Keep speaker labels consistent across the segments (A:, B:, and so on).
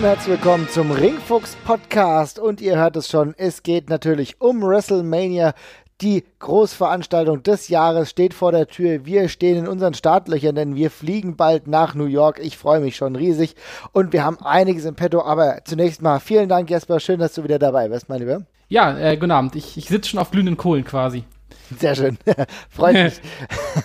A: Und herzlich willkommen zum Ringfuchs Podcast und ihr hört es schon, es geht natürlich um WrestleMania. Die Großveranstaltung des Jahres steht vor der Tür. Wir stehen in unseren Startlöchern, denn wir fliegen bald nach New York. Ich freue mich schon riesig und wir haben einiges im Petto. Aber zunächst mal vielen Dank, Jesper. Schön, dass du wieder dabei bist, mein Lieber.
B: Ja, äh, guten Abend. Ich, ich sitze schon auf glühenden Kohlen quasi.
A: Sehr schön. Freut mich.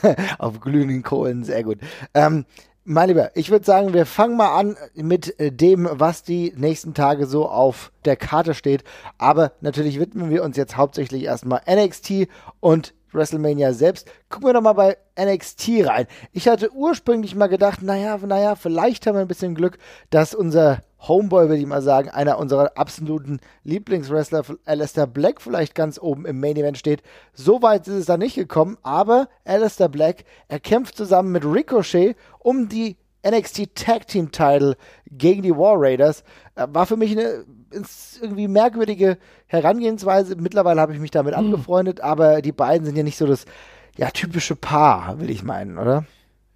A: auf glühenden Kohlen, sehr gut. Ähm, mein Lieber, ich würde sagen, wir fangen mal an mit äh, dem, was die nächsten Tage so auf der Karte steht. Aber natürlich widmen wir uns jetzt hauptsächlich erstmal NXT und WrestleMania selbst. Gucken wir doch mal bei NXT rein. Ich hatte ursprünglich mal gedacht, naja, naja, vielleicht haben wir ein bisschen Glück, dass unser Homeboy, würde ich mal sagen, einer unserer absoluten Lieblingswrestler, Alistair Black, vielleicht ganz oben im Main Event steht. So weit ist es da nicht gekommen, aber Alistair Black, er kämpft zusammen mit Ricochet um die NXT Tag Team Title gegen die War Raiders. Äh, war für mich eine irgendwie merkwürdige Herangehensweise. Mittlerweile habe ich mich damit mhm. angefreundet, aber die beiden sind ja nicht so das ja, typische Paar, will ich meinen, oder?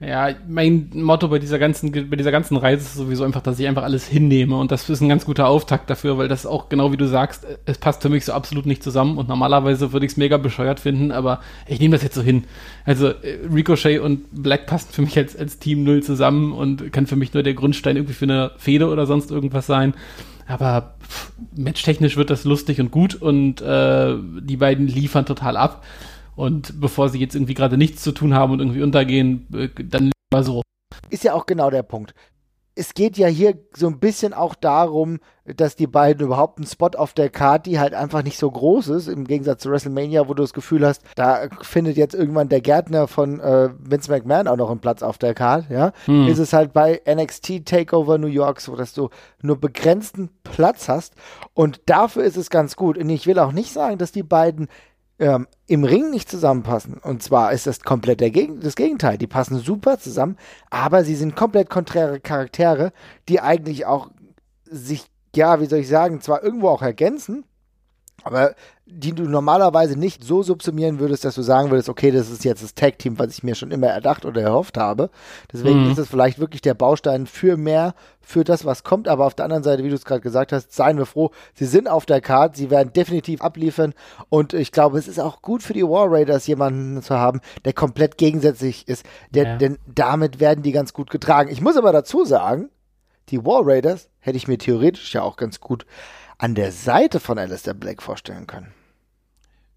B: Ja, mein Motto bei dieser ganzen, bei dieser ganzen Reise ist sowieso einfach, dass ich einfach alles hinnehme und das ist ein ganz guter Auftakt dafür, weil das auch genau wie du sagst, es passt für mich so absolut nicht zusammen und normalerweise würde ich es mega bescheuert finden, aber ich nehme das jetzt so hin. Also äh, Ricochet und Black passen für mich als, als Team null zusammen und kann für mich nur der Grundstein irgendwie für eine Fehde oder sonst irgendwas sein. Aber matchtechnisch wird das lustig und gut und äh, die beiden liefern total ab. Und bevor sie jetzt irgendwie gerade nichts zu tun haben und irgendwie untergehen, äh, dann mal so.
A: Ist ja auch genau der Punkt. Es geht ja hier so ein bisschen auch darum, dass die beiden überhaupt einen Spot auf der Karte, die halt einfach nicht so groß ist, im Gegensatz zu WrestleMania, wo du das Gefühl hast, da findet jetzt irgendwann der Gärtner von äh, Vince McMahon auch noch einen Platz auf der Karte, ja. Hm. Ist es halt bei NXT Takeover New York so, dass du nur begrenzten Platz hast und dafür ist es ganz gut. Und ich will auch nicht sagen, dass die beiden ähm, im Ring nicht zusammenpassen. Und zwar ist das komplett Geg das Gegenteil. Die passen super zusammen, aber sie sind komplett konträre Charaktere, die eigentlich auch sich, ja, wie soll ich sagen, zwar irgendwo auch ergänzen, aber die du normalerweise nicht so subsumieren würdest, dass du sagen würdest, okay, das ist jetzt das Tag-Team, was ich mir schon immer erdacht oder erhofft habe. Deswegen mhm. ist es vielleicht wirklich der Baustein für mehr, für das, was kommt. Aber auf der anderen Seite, wie du es gerade gesagt hast, seien wir froh, sie sind auf der Karte, sie werden definitiv abliefern. Und ich glaube, es ist auch gut für die War Raiders, jemanden zu haben, der komplett gegensätzlich ist. Der, ja. Denn damit werden die ganz gut getragen. Ich muss aber dazu sagen, die War Raiders hätte ich mir theoretisch ja auch ganz gut an der Seite von Alistair Black vorstellen können.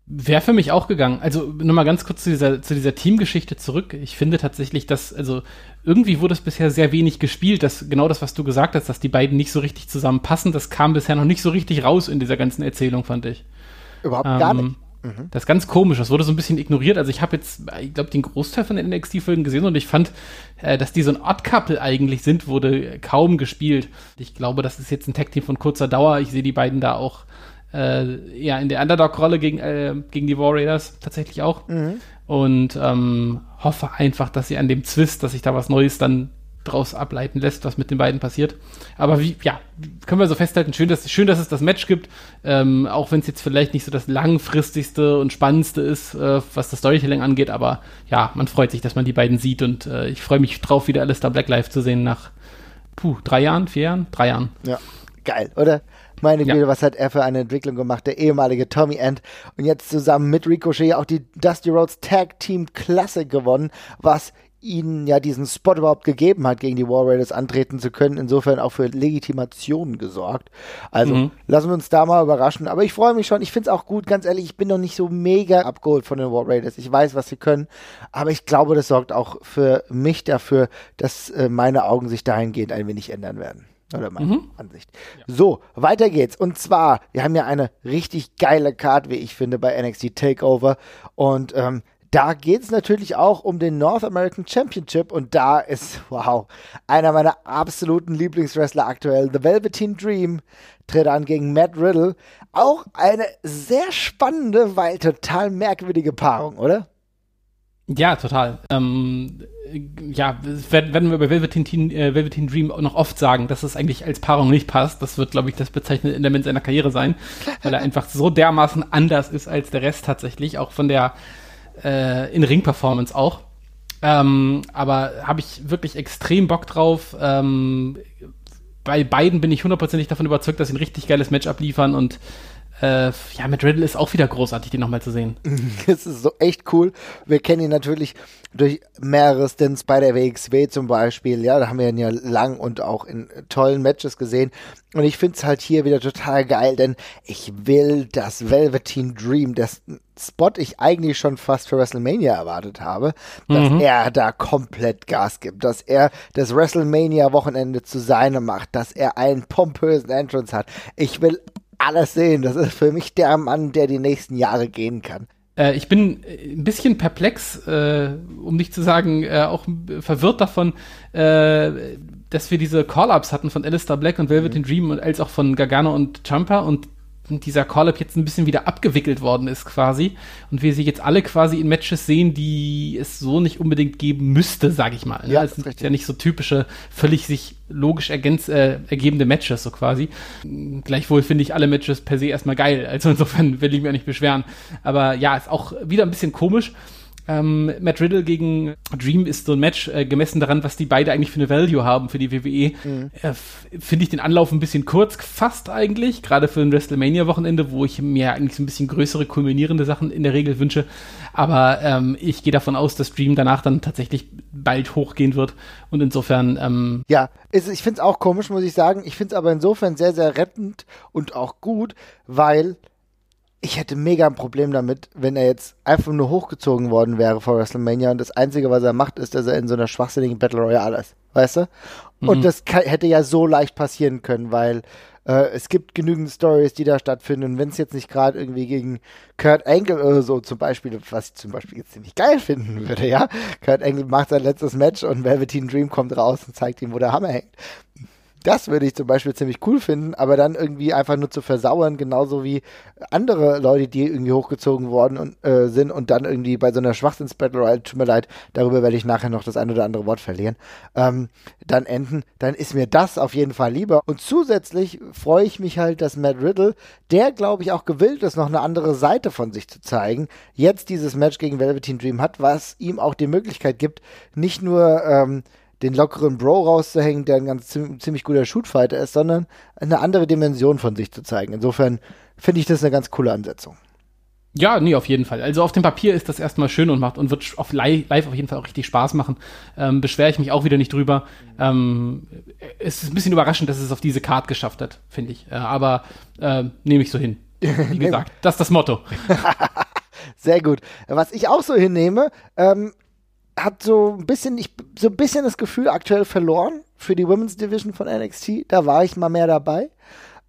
B: Wäre für mich auch gegangen. Also nochmal ganz kurz zu dieser, zu dieser Teamgeschichte zurück. Ich finde tatsächlich, dass, also irgendwie wurde es bisher sehr wenig gespielt, dass genau das, was du gesagt hast, dass die beiden nicht so richtig zusammenpassen, das kam bisher noch nicht so richtig raus in dieser ganzen Erzählung, fand ich.
A: Überhaupt ähm, gar nicht.
B: Mhm. Das ist ganz komisch, das wurde so ein bisschen ignoriert. Also ich habe jetzt, ich glaube, den Großteil von den NXT-Folgen gesehen und ich fand, äh, dass die so ein Odd-Couple eigentlich sind, wurde kaum gespielt. Ich glaube, das ist jetzt ein Tag-Team von kurzer Dauer. Ich sehe die beiden da auch äh, ja, in der Underdog-Rolle gegen, äh, gegen die War Raiders tatsächlich auch. Mhm. Und ähm, hoffe einfach, dass sie an dem Zwist, dass sich da was Neues dann draus ableiten lässt, was mit den beiden passiert. Aber wie, ja, können wir so festhalten, schön, dass, schön, dass es das Match gibt, ähm, auch wenn es jetzt vielleicht nicht so das langfristigste und spannendste ist, äh, was das Storytelling angeht, aber ja, man freut sich, dass man die beiden sieht und äh, ich freue mich drauf, wieder Alistair Black live zu sehen nach, puh, drei Jahren, vier Jahren? Drei Jahren.
A: Ja, geil, oder? Meine Güte, ja. was hat er für eine Entwicklung gemacht, der ehemalige Tommy End. Und jetzt zusammen mit Ricochet auch die Dusty Rhodes Tag Team Classic gewonnen, was ihnen ja diesen Spot überhaupt gegeben hat, gegen die War Raiders antreten zu können. Insofern auch für Legitimation gesorgt. Also mhm. lassen wir uns da mal überraschen. Aber ich freue mich schon. Ich finde es auch gut, ganz ehrlich, ich bin noch nicht so mega abgeholt von den War Raiders. Ich weiß, was sie können. Aber ich glaube, das sorgt auch für mich dafür, dass äh, meine Augen sich dahingehend ein wenig ändern werden. Oder meine mhm. Ansicht. Ja. So, weiter geht's. Und zwar, wir haben ja eine richtig geile Card, wie ich finde, bei NXT Takeover. Und ähm, da geht's natürlich auch um den North American Championship. Und da ist, wow, einer meiner absoluten Lieblingswrestler aktuell, The Velveteen Dream, tritt an gegen Matt Riddle. Auch eine sehr spannende, weil total merkwürdige Paarung, oder?
B: Ja, total. Ähm, ja, werden wir bei Velveteen, äh, Velveteen Dream noch oft sagen, dass es eigentlich als Paarung nicht passt. Das wird, glaube ich, das bezeichnende Element seiner Karriere sein, weil er einfach so dermaßen anders ist als der Rest tatsächlich, auch von der äh, In-Ring-Performance auch. Ähm, aber habe ich wirklich extrem Bock drauf. Ähm, bei beiden bin ich hundertprozentig davon überzeugt, dass sie ein richtig geiles Match abliefern und äh, ja, mit Riddle ist auch wieder großartig, den nochmal zu sehen.
A: Es ist so echt cool. Wir kennen ihn natürlich durch mehrere Stints bei der WXW zum Beispiel. Ja, da haben wir ihn ja lang und auch in tollen Matches gesehen. Und ich finde es halt hier wieder total geil, denn ich will das Velveteen Dream, das Spot ich eigentlich schon fast für WrestleMania erwartet habe, dass mhm. er da komplett Gas gibt, dass er das WrestleMania-Wochenende zu seinem macht, dass er einen pompösen Entrance hat. Ich will alles sehen. Das ist für mich der Mann, der die nächsten Jahre gehen kann.
B: Äh, ich bin äh, ein bisschen perplex, äh, um nicht zu sagen, äh, auch verwirrt davon, äh, dass wir diese Call-Ups hatten von Alistair Black und Velvet mhm. Dream und als auch von Gargano und Champa und dieser Call-Up jetzt ein bisschen wieder abgewickelt worden ist quasi und wir sie jetzt alle quasi in Matches sehen, die es so nicht unbedingt geben müsste, sage ich mal. Ne? Ja, es sind ja nicht so typische, völlig sich logisch ergänz, äh, ergebende Matches so quasi. Gleichwohl finde ich alle Matches per se erstmal geil, also insofern will ich mich auch nicht beschweren. Aber ja, ist auch wieder ein bisschen komisch. Ähm, Matt Riddle gegen Dream ist so ein Match, äh, gemessen daran, was die beide eigentlich für eine Value haben für die WWE. Mhm. Äh, Finde ich den Anlauf ein bisschen kurz gefasst eigentlich, gerade für ein WrestleMania-Wochenende, wo ich mir eigentlich so ein bisschen größere, kulminierende Sachen in der Regel wünsche. Aber ähm, ich gehe davon aus, dass Dream danach dann tatsächlich bald hochgehen wird. Und insofern. Ähm
A: ja, ist, ich finde es auch komisch, muss ich sagen. Ich finde es aber insofern sehr, sehr rettend und auch gut, weil ich hätte mega ein Problem damit, wenn er jetzt einfach nur hochgezogen worden wäre vor WrestleMania und das Einzige, was er macht, ist, dass er in so einer schwachsinnigen Battle Royale ist. Weißt du? Und mhm. das hätte ja so leicht passieren können, weil äh, es gibt genügend Stories, die da stattfinden. Und wenn es jetzt nicht gerade irgendwie gegen Kurt Angle oder so zum Beispiel, was ich zum Beispiel jetzt ziemlich geil finden würde, ja. Kurt Angle macht sein letztes Match und Velveteen Dream kommt raus und zeigt ihm, wo der Hammer hängt. Das würde ich zum Beispiel ziemlich cool finden, aber dann irgendwie einfach nur zu versauern, genauso wie andere Leute, die irgendwie hochgezogen worden und, äh, sind und dann irgendwie bei so einer Schwachsinns-Battle Royale, tut mir leid, darüber werde ich nachher noch das ein oder andere Wort verlieren, ähm, dann enden, dann ist mir das auf jeden Fall lieber. Und zusätzlich freue ich mich halt, dass Matt Riddle, der glaube ich auch gewillt ist, noch eine andere Seite von sich zu zeigen, jetzt dieses Match gegen Velveteen Dream hat, was ihm auch die Möglichkeit gibt, nicht nur ähm, den lockeren Bro rauszuhängen, der ein ganz ziemlich guter Shootfighter ist, sondern eine andere Dimension von sich zu zeigen. Insofern finde ich das eine ganz coole Ansetzung.
B: Ja, nee, auf jeden Fall. Also auf dem Papier ist das erstmal schön und macht und wird auf live, live auf jeden Fall auch richtig Spaß machen. Ähm, beschwere ich mich auch wieder nicht drüber. Ähm, es ist ein bisschen überraschend, dass es auf diese Card geschafft hat, finde ich. Äh, aber äh, nehme ich so hin. Wie gesagt, das ist das Motto.
A: Sehr gut. Was ich auch so hinnehme, ähm, hat so ein bisschen, ich, so ein bisschen das Gefühl aktuell verloren für die Women's Division von NXT. Da war ich mal mehr dabei.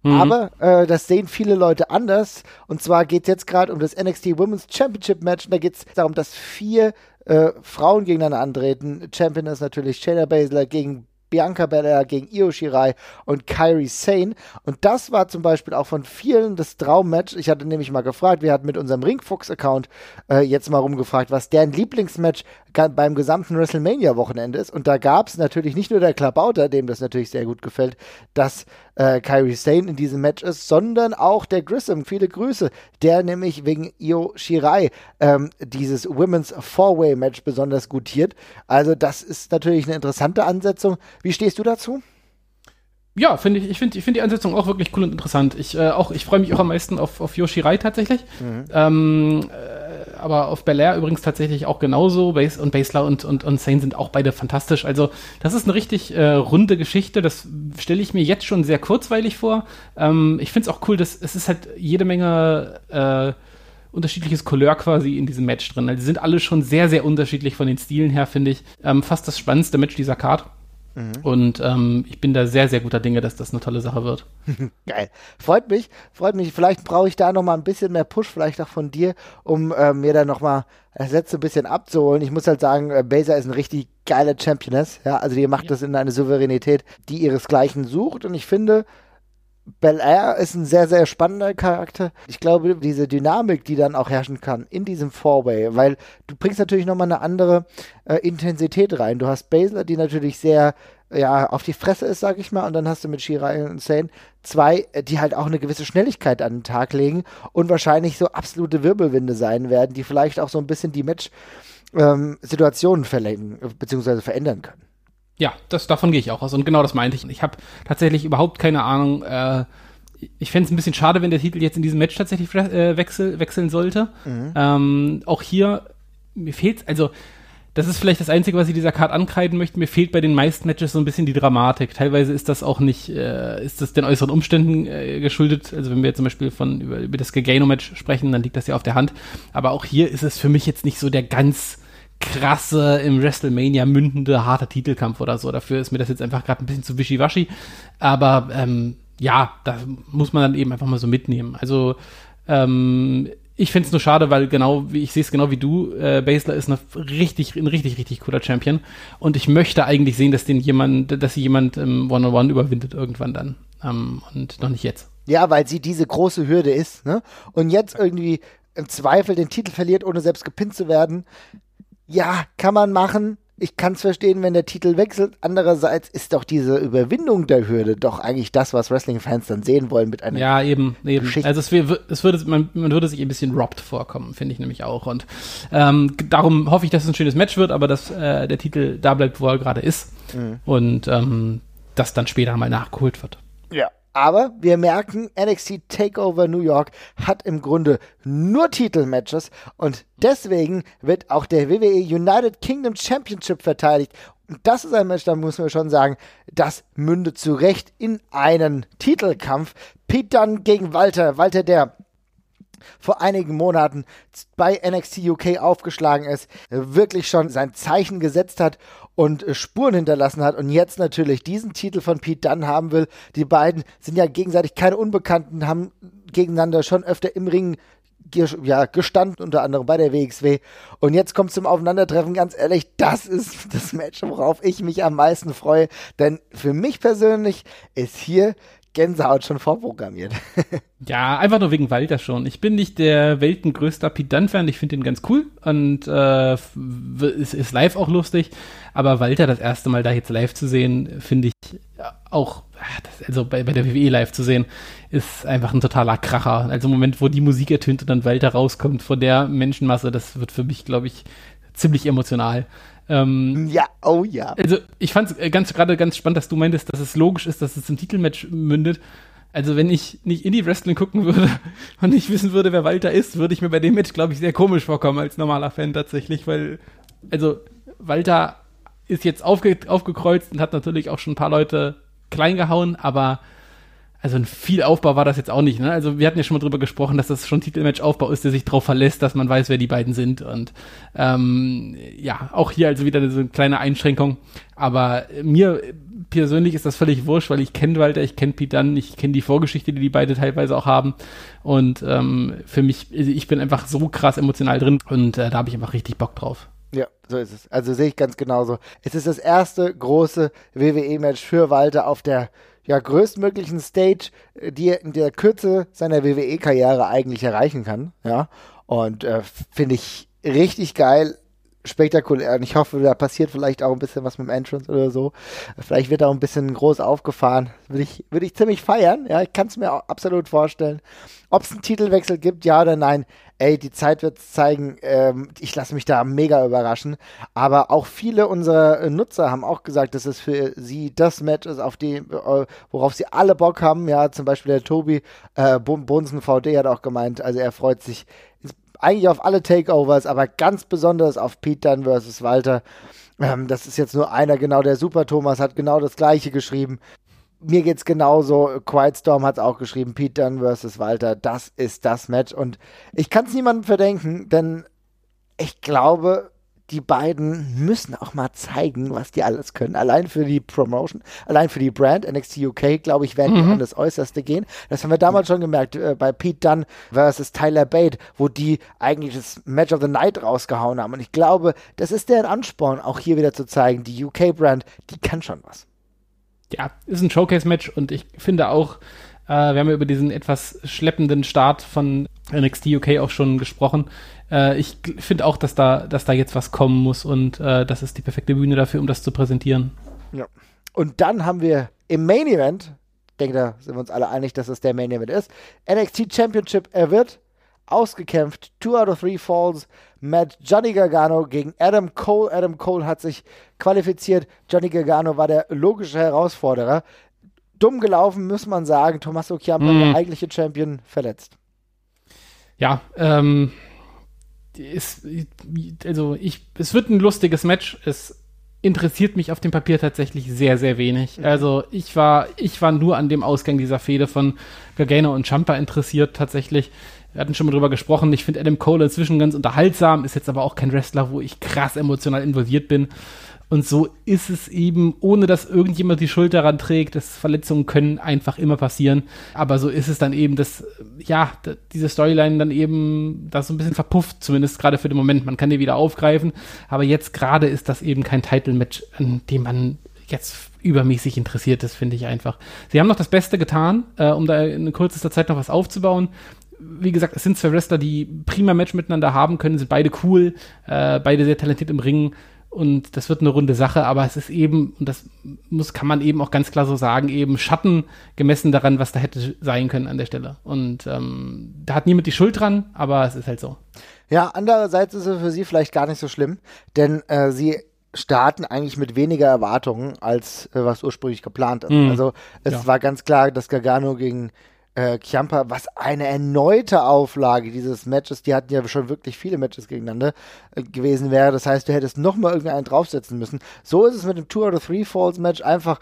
A: Mhm. Aber äh, das sehen viele Leute anders. Und zwar geht es jetzt gerade um das NXT Women's Championship Match. Und da geht es darum, dass vier äh, Frauen gegeneinander antreten. Champion ist natürlich Shayna Baszler gegen Bianca Belair gegen Io Shirai und Kairi Sane. Und das war zum Beispiel auch von vielen das Traummatch. Ich hatte nämlich mal gefragt, wir hatten mit unserem Ringfuchs-Account äh, jetzt mal rumgefragt, was deren Lieblingsmatch beim gesamten WrestleMania-Wochenende ist. Und da gab es natürlich nicht nur der Klabauter, dem das natürlich sehr gut gefällt, dass äh, Kyrie Sane in diesem Match ist, sondern auch der Grissom. Viele Grüße. Der nämlich wegen Io Shirai ähm, dieses Women's Four-Way-Match besonders gutiert. Also, das ist natürlich eine interessante Ansetzung. Wie stehst du dazu?
B: Ja, finde ich, ich finde ich find die Ansetzung auch wirklich cool und interessant. Ich, äh, ich freue mich auch am meisten auf, auf Yoshirai tatsächlich. Mhm. Ähm, äh, aber auf Belair übrigens tatsächlich auch genauso. Base und Basler und, und, und Sane sind auch beide fantastisch. Also, das ist eine richtig äh, runde Geschichte. Das stelle ich mir jetzt schon sehr kurzweilig vor. Ähm, ich finde es auch cool, dass es ist halt jede Menge äh, unterschiedliches Couleur quasi in diesem Match drin. Also, die sind alle schon sehr, sehr unterschiedlich von den Stilen her, finde ich. Ähm, fast das spannendste Match dieser Card. Mhm. Und ähm, ich bin da sehr, sehr guter Dinge, dass das eine tolle Sache wird.
A: Geil. Freut mich, freut mich. Vielleicht brauche ich da noch mal ein bisschen mehr Push, vielleicht auch von dir, um äh, mir da noch mal das letzte bisschen abzuholen. Ich muss halt sagen, äh, Baser ist ein richtig geiler Championess. Ja, also die macht ja. das in eine Souveränität, die ihresgleichen sucht. Und ich finde, Bel Air ist ein sehr, sehr spannender Charakter. Ich glaube, diese Dynamik, die dann auch herrschen kann in diesem Four-Way, weil du bringst natürlich nochmal eine andere äh, Intensität rein. Du hast Basler, die natürlich sehr ja, auf die Fresse ist, sag ich mal, und dann hast du mit Shirai und Sane zwei, äh, die halt auch eine gewisse Schnelligkeit an den Tag legen und wahrscheinlich so absolute Wirbelwinde sein werden, die vielleicht auch so ein bisschen die Match-Situationen ähm, verlängern, beziehungsweise verändern können.
B: Ja, das, davon gehe ich auch aus. Und genau das meinte ich. Ich habe tatsächlich überhaupt keine Ahnung. Äh, ich fände es ein bisschen schade, wenn der Titel jetzt in diesem Match tatsächlich äh, wechsel, wechseln sollte. Mhm. Ähm, auch hier, mir fehlt also das ist vielleicht das Einzige, was ich dieser Card ankreiden möchte. Mir fehlt bei den meisten Matches so ein bisschen die Dramatik. Teilweise ist das auch nicht, äh, ist das den äußeren Umständen äh, geschuldet. Also wenn wir jetzt zum Beispiel von über, über das Gagano-Match sprechen, dann liegt das ja auf der Hand. Aber auch hier ist es für mich jetzt nicht so der ganz krasse, im WrestleMania mündende, harte Titelkampf oder so. Dafür ist mir das jetzt einfach gerade ein bisschen zu wischiwaschi. Aber ähm, ja, da muss man dann eben einfach mal so mitnehmen. Also ähm, ich finde es nur schade, weil genau wie ich sehe es genau wie du, äh, Basler ist eine richtig, ein richtig, richtig cooler Champion. Und ich möchte eigentlich sehen, dass den jemand, dass sie jemand im One-on-One überwindet irgendwann dann. Ähm, und noch nicht jetzt.
A: Ja, weil sie diese große Hürde ist, ne? Und jetzt irgendwie im Zweifel den Titel verliert, ohne selbst gepinnt zu werden. Ja, kann man machen ich kann es verstehen, wenn der Titel wechselt. Andererseits ist doch diese Überwindung der Hürde doch eigentlich das, was Wrestling-Fans dann sehen wollen mit einer
B: Ja, eben, eben. Geschichte. Also es, es würde, man, man, würde sich ein bisschen robbed vorkommen, finde ich nämlich auch. Und ähm, darum hoffe ich, dass es ein schönes Match wird, aber dass äh, der Titel da bleibt, wo er gerade ist. Mhm. Und ähm, das dann später mal nachgeholt wird.
A: Ja. Aber wir merken, NXT Takeover New York hat im Grunde nur Titelmatches und deswegen wird auch der WWE United Kingdom Championship verteidigt. Und das ist ein Match, da muss man schon sagen, das mündet zu Recht in einen Titelkampf. Pete Dunne gegen Walter. Walter, der vor einigen Monaten bei NXT UK aufgeschlagen ist, wirklich schon sein Zeichen gesetzt hat und äh, Spuren hinterlassen hat und jetzt natürlich diesen Titel von Pete Dunne haben will. Die beiden sind ja gegenseitig keine Unbekannten, haben gegeneinander schon öfter im Ring ja, gestanden, unter anderem bei der WXW. Und jetzt kommt zum Aufeinandertreffen, ganz ehrlich, das ist das Match, worauf ich mich am meisten freue. Denn für mich persönlich ist hier Gänsehaut schon vorprogrammiert.
B: ja, einfach nur wegen Walter schon. Ich bin nicht der weltengrößte Pidan-Fan, ich finde ihn ganz cool und äh, ist, ist live auch lustig. Aber Walter das erste Mal da jetzt live zu sehen, finde ich auch, also bei, bei der WWE live zu sehen, ist einfach ein totaler Kracher. Also im Moment, wo die Musik ertönt und dann Walter rauskommt vor der Menschenmasse, das wird für mich, glaube ich, ziemlich emotional.
A: Ähm, ja, oh ja.
B: Also ich fand es äh, ganz gerade ganz spannend, dass du meintest, dass es logisch ist, dass es im Titelmatch mündet. Also wenn ich nicht Indie-Wrestling gucken würde und nicht wissen würde, wer Walter ist, würde ich mir bei dem Match, glaube ich, sehr komisch vorkommen als normaler Fan tatsächlich, weil, also Walter ist jetzt aufge aufgekreuzt und hat natürlich auch schon ein paar Leute klein gehauen, aber also ein viel Aufbau war das jetzt auch nicht. Ne? Also wir hatten ja schon mal drüber gesprochen, dass das schon Titelmatch-Aufbau ist, der sich darauf verlässt, dass man weiß, wer die beiden sind. Und ähm, ja, auch hier also wieder so eine kleine Einschränkung. Aber mir persönlich ist das völlig wurscht, weil ich kenne Walter, ich kenne Pete Dunn, ich kenne die Vorgeschichte, die die beide teilweise auch haben. Und ähm, für mich, ich bin einfach so krass emotional drin und äh, da habe ich einfach richtig Bock drauf.
A: Ja, so ist es. Also sehe ich ganz genauso. Es ist das erste große WWE-Match für Walter auf der ja, größtmöglichen Stage, äh, die er in der Kürze seiner WWE-Karriere eigentlich erreichen kann. Ja, und äh, finde ich richtig geil spektakulär. Und ich hoffe, da passiert vielleicht auch ein bisschen was mit dem Entrance oder so. Vielleicht wird auch ein bisschen groß aufgefahren. Würde ich, würde ich ziemlich feiern. Ja, ich kann es mir absolut vorstellen. Ob es einen Titelwechsel gibt, ja oder nein. Ey, die Zeit wird zeigen. Ähm, ich lasse mich da mega überraschen. Aber auch viele unserer Nutzer haben auch gesagt, dass es für sie das Match ist, auf die, äh, worauf sie alle Bock haben. Ja, zum Beispiel der Tobi äh, Bonsen VD hat auch gemeint, also er freut sich eigentlich auf alle Takeovers, aber ganz besonders auf Pete Dunne versus Walter. Ähm, das ist jetzt nur einer, genau der Super Thomas hat genau das gleiche geschrieben. Mir geht's genauso. Quiet Storm hat es auch geschrieben. Pete Dunne versus Walter. Das ist das Match. Und ich kann es niemandem verdenken, denn ich glaube, die beiden müssen auch mal zeigen, was die alles können. Allein für die Promotion, allein für die Brand NXT UK, glaube ich, werden mhm. die an das Äußerste gehen. Das haben wir damals schon gemerkt äh, bei Pete Dunne versus Tyler Bate, wo die eigentlich das Match of the Night rausgehauen haben. Und ich glaube, das ist der Ansporn, auch hier wieder zu zeigen, die UK-Brand, die kann schon was.
B: Ja, ist ein Showcase-Match und ich finde auch, äh, wir haben ja über diesen etwas schleppenden Start von NXT UK auch schon gesprochen. Äh, ich finde auch, dass da, dass da jetzt was kommen muss und äh, das ist die perfekte Bühne dafür, um das zu präsentieren.
A: Ja. Und dann haben wir im Main Event, ich denke, da sind wir uns alle einig, dass es der Main Event ist, NXT Championship, er wird ausgekämpft, Two out of Three Falls, Match. Johnny Gargano gegen Adam Cole. Adam Cole hat sich qualifiziert. Johnny Gargano war der logische Herausforderer. Dumm gelaufen, muss man sagen. Tommaso Ciampa, mm. der eigentliche Champion, verletzt.
B: Ja, ähm, ist, also ich, es wird ein lustiges Match. Es interessiert mich auf dem Papier tatsächlich sehr, sehr wenig. Mhm. Also ich war, ich war nur an dem Ausgang dieser Fehde von Gargano und Champa interessiert tatsächlich. Wir hatten schon mal drüber gesprochen. Ich finde Adam Cole inzwischen ganz unterhaltsam, ist jetzt aber auch kein Wrestler, wo ich krass emotional involviert bin. Und so ist es eben, ohne dass irgendjemand die Schuld daran trägt. dass Verletzungen können einfach immer passieren. Aber so ist es dann eben, dass, ja, diese Storyline dann eben da so ein bisschen verpufft, zumindest gerade für den Moment. Man kann die wieder aufgreifen. Aber jetzt gerade ist das eben kein Title-Match, an dem man jetzt übermäßig interessiert ist, finde ich einfach. Sie haben noch das Beste getan, äh, um da in kürzester Zeit noch was aufzubauen wie gesagt, es sind zwei Wrestler, die prima Match miteinander haben können, sind beide cool, äh, beide sehr talentiert im Ringen und das wird eine runde Sache, aber es ist eben, und das muss, kann man eben auch ganz klar so sagen, eben Schatten gemessen daran, was da hätte sein können an der Stelle. Und ähm, da hat niemand die Schuld dran, aber es ist halt so.
A: Ja, andererseits ist es für sie vielleicht gar nicht so schlimm, denn äh, sie starten eigentlich mit weniger Erwartungen, als äh, was ursprünglich geplant ist. Mm, also es ja. war ganz klar, dass Gargano gegen äh, Chiampa, was eine erneute Auflage dieses Matches, die hatten ja schon wirklich viele Matches gegeneinander äh, gewesen wäre. Das heißt, du hättest nochmal irgendeinen draufsetzen müssen. So ist es mit dem Two out of Three Falls Match einfach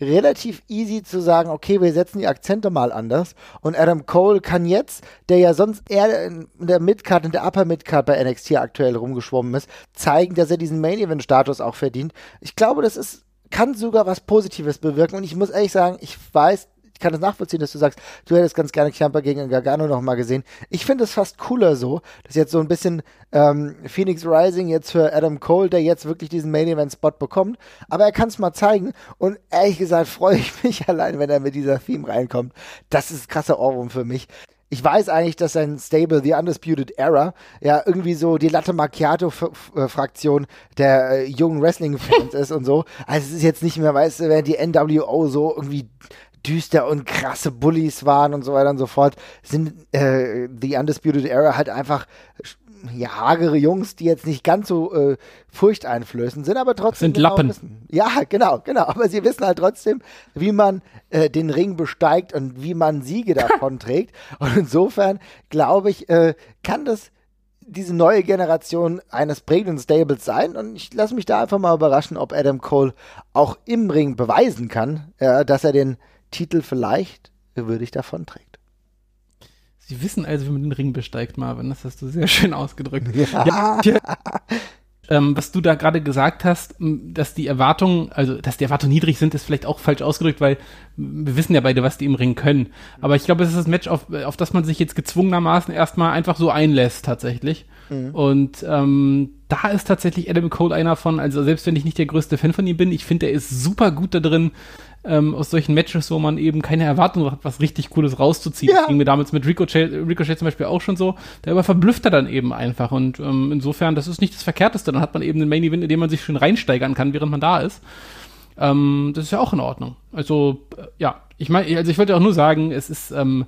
A: relativ easy zu sagen, okay, wir setzen die Akzente mal anders. Und Adam Cole kann jetzt, der ja sonst eher in der Midcard, in der Upper Midcard bei NXT aktuell rumgeschwommen ist, zeigen, dass er diesen Main Event Status auch verdient. Ich glaube, das ist kann sogar was Positives bewirken. Und ich muss ehrlich sagen, ich weiß, kann es nachvollziehen, dass du sagst, du hättest ganz gerne Ciampa gegen Gargano noch mal gesehen. Ich finde es fast cooler so, dass jetzt so ein bisschen ähm, Phoenix Rising jetzt für Adam Cole, der jetzt wirklich diesen Main Event Spot bekommt, aber er kann es mal zeigen und ehrlich gesagt freue ich mich allein, wenn er mit dieser Theme reinkommt. Das ist krasser Ohrwurm für mich ich weiß eigentlich, dass sein Stable, The Undisputed Era, ja irgendwie so die Latte Macchiato-Fraktion der äh, jungen Wrestling-Fans ist und so. Also es ist jetzt nicht mehr, weißt du, während die NWO so irgendwie düster und krasse Bullies waren und so weiter und so fort, sind äh, The Undisputed Era halt einfach ja, hagere Jungs, die jetzt nicht ganz so äh, furchteinflößend sind, aber trotzdem.
B: Sind genau Lappen.
A: Wissen. Ja, genau, genau. Aber sie wissen halt trotzdem, wie man äh, den Ring besteigt und wie man Siege davon trägt. Und insofern glaube ich, äh, kann das diese neue Generation eines prägenden Stables sein. Und ich lasse mich da einfach mal überraschen, ob Adam Cole auch im Ring beweisen kann, äh, dass er den Titel vielleicht würdig davonträgt.
B: Sie wissen also, wie man den Ring besteigt, Marvin. Das hast du sehr schön ausgedrückt. Ja. ja ähm, was du da gerade gesagt hast, dass die Erwartungen, also dass die Erwartungen niedrig sind, ist vielleicht auch falsch ausgedrückt, weil wir wissen ja beide, was die im Ring können. Aber ich glaube, es ist das Match, auf, auf das man sich jetzt gezwungenermaßen erstmal einfach so einlässt, tatsächlich. Mhm. Und ähm, da ist tatsächlich Adam Cole einer von, also selbst wenn ich nicht der größte Fan von ihm bin, ich finde, er ist super gut da drin, ähm, aus solchen Matches, wo man eben keine Erwartung hat, was richtig Cooles rauszuziehen. Ja. Das ging mir damals mit Ricochet, Ricochet zum Beispiel auch schon so. Der aber verblüfft er dann eben einfach. Und ähm, insofern, das ist nicht das Verkehrteste. Dann hat man eben den Main Event, in dem man sich schön reinsteigern kann, während man da ist. Ähm, das ist ja auch in Ordnung. Also, äh, ja, ich meine, also ich wollte auch nur sagen, es ist, ähm,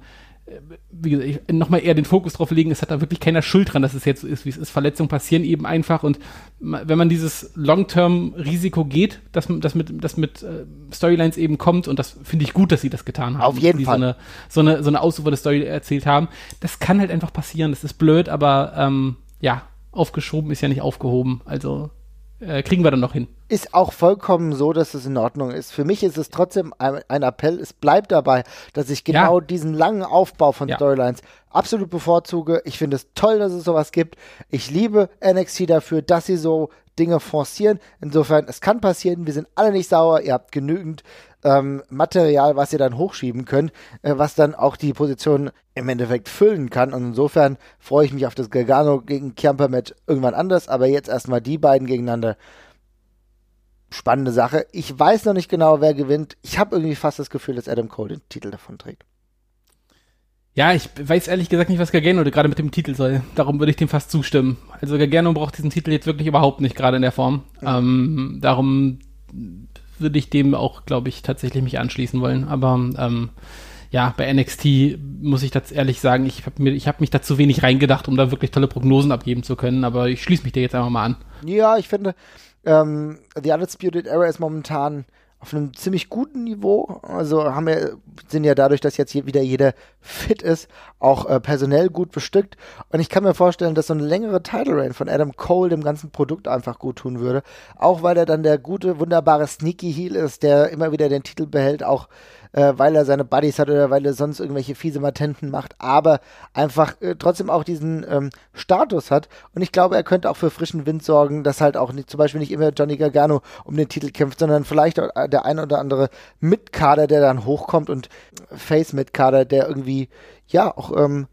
B: wie gesagt, nochmal eher den Fokus drauf legen, es hat da wirklich keiner Schuld dran, dass es jetzt so ist, wie es ist. Verletzungen passieren eben einfach und wenn man dieses Long-Term-Risiko geht, dass, dass mit, dass mit äh, Storylines eben kommt und das finde ich gut, dass sie das getan haben.
A: Auf jeden Fall.
B: So eine, so eine, so eine ausufernde Story erzählt haben. Das kann halt einfach passieren, das ist blöd, aber ähm, ja, aufgeschoben ist ja nicht aufgehoben. Also äh, kriegen wir dann noch hin.
A: Ist auch vollkommen so, dass es in Ordnung ist. Für mich ist es trotzdem ein, ein Appell. Es bleibt dabei, dass ich genau ja. diesen langen Aufbau von ja. Storylines absolut bevorzuge. Ich finde es toll, dass es sowas gibt. Ich liebe NXT dafür, dass sie so Dinge forcieren. Insofern, es kann passieren. Wir sind alle nicht sauer. Ihr habt genügend ähm, Material, was ihr dann hochschieben könnt, äh, was dann auch die Position im Endeffekt füllen kann. Und insofern freue ich mich auf das Gargano gegen Chiampa Match irgendwann anders, aber jetzt erstmal die beiden gegeneinander. Spannende Sache. Ich weiß noch nicht genau, wer gewinnt. Ich habe irgendwie fast das Gefühl, dass Adam Cole den Titel davon trägt.
B: Ja, ich weiß ehrlich gesagt nicht, was Gargano gerade mit dem Titel soll. Darum würde ich dem fast zustimmen. Also Gargano braucht diesen Titel jetzt wirklich überhaupt nicht, gerade in der Form. Mhm. Ähm, darum würde ich dem auch, glaube ich, tatsächlich mich anschließen wollen. Aber ähm, ja, bei NXT muss ich das ehrlich sagen, ich habe hab mich da zu wenig reingedacht, um da wirklich tolle Prognosen abgeben zu können, aber ich schließe mich dir jetzt einfach mal an.
A: Ja, ich finde, ähm, The Undisputed Era ist momentan auf einem ziemlich guten Niveau. Also haben wir, sind ja dadurch, dass jetzt hier wieder jeder fit ist, auch äh, personell gut bestückt. Und ich kann mir vorstellen, dass so eine längere Title Reign von Adam Cole dem ganzen Produkt einfach gut tun würde. Auch weil er dann der gute, wunderbare Sneaky Heel ist, der immer wieder den Titel behält, auch äh, weil er seine Buddies hat oder weil er sonst irgendwelche fiese Matenten macht, aber einfach äh, trotzdem auch diesen ähm, Status hat. Und ich glaube, er könnte auch für frischen Wind sorgen, dass halt auch nicht, zum Beispiel nicht immer Johnny Gargano um den Titel kämpft, sondern vielleicht äh, der ein oder andere Mitkader, der dann hochkommt und Face-Mitkader, der irgendwie ja auch ähm,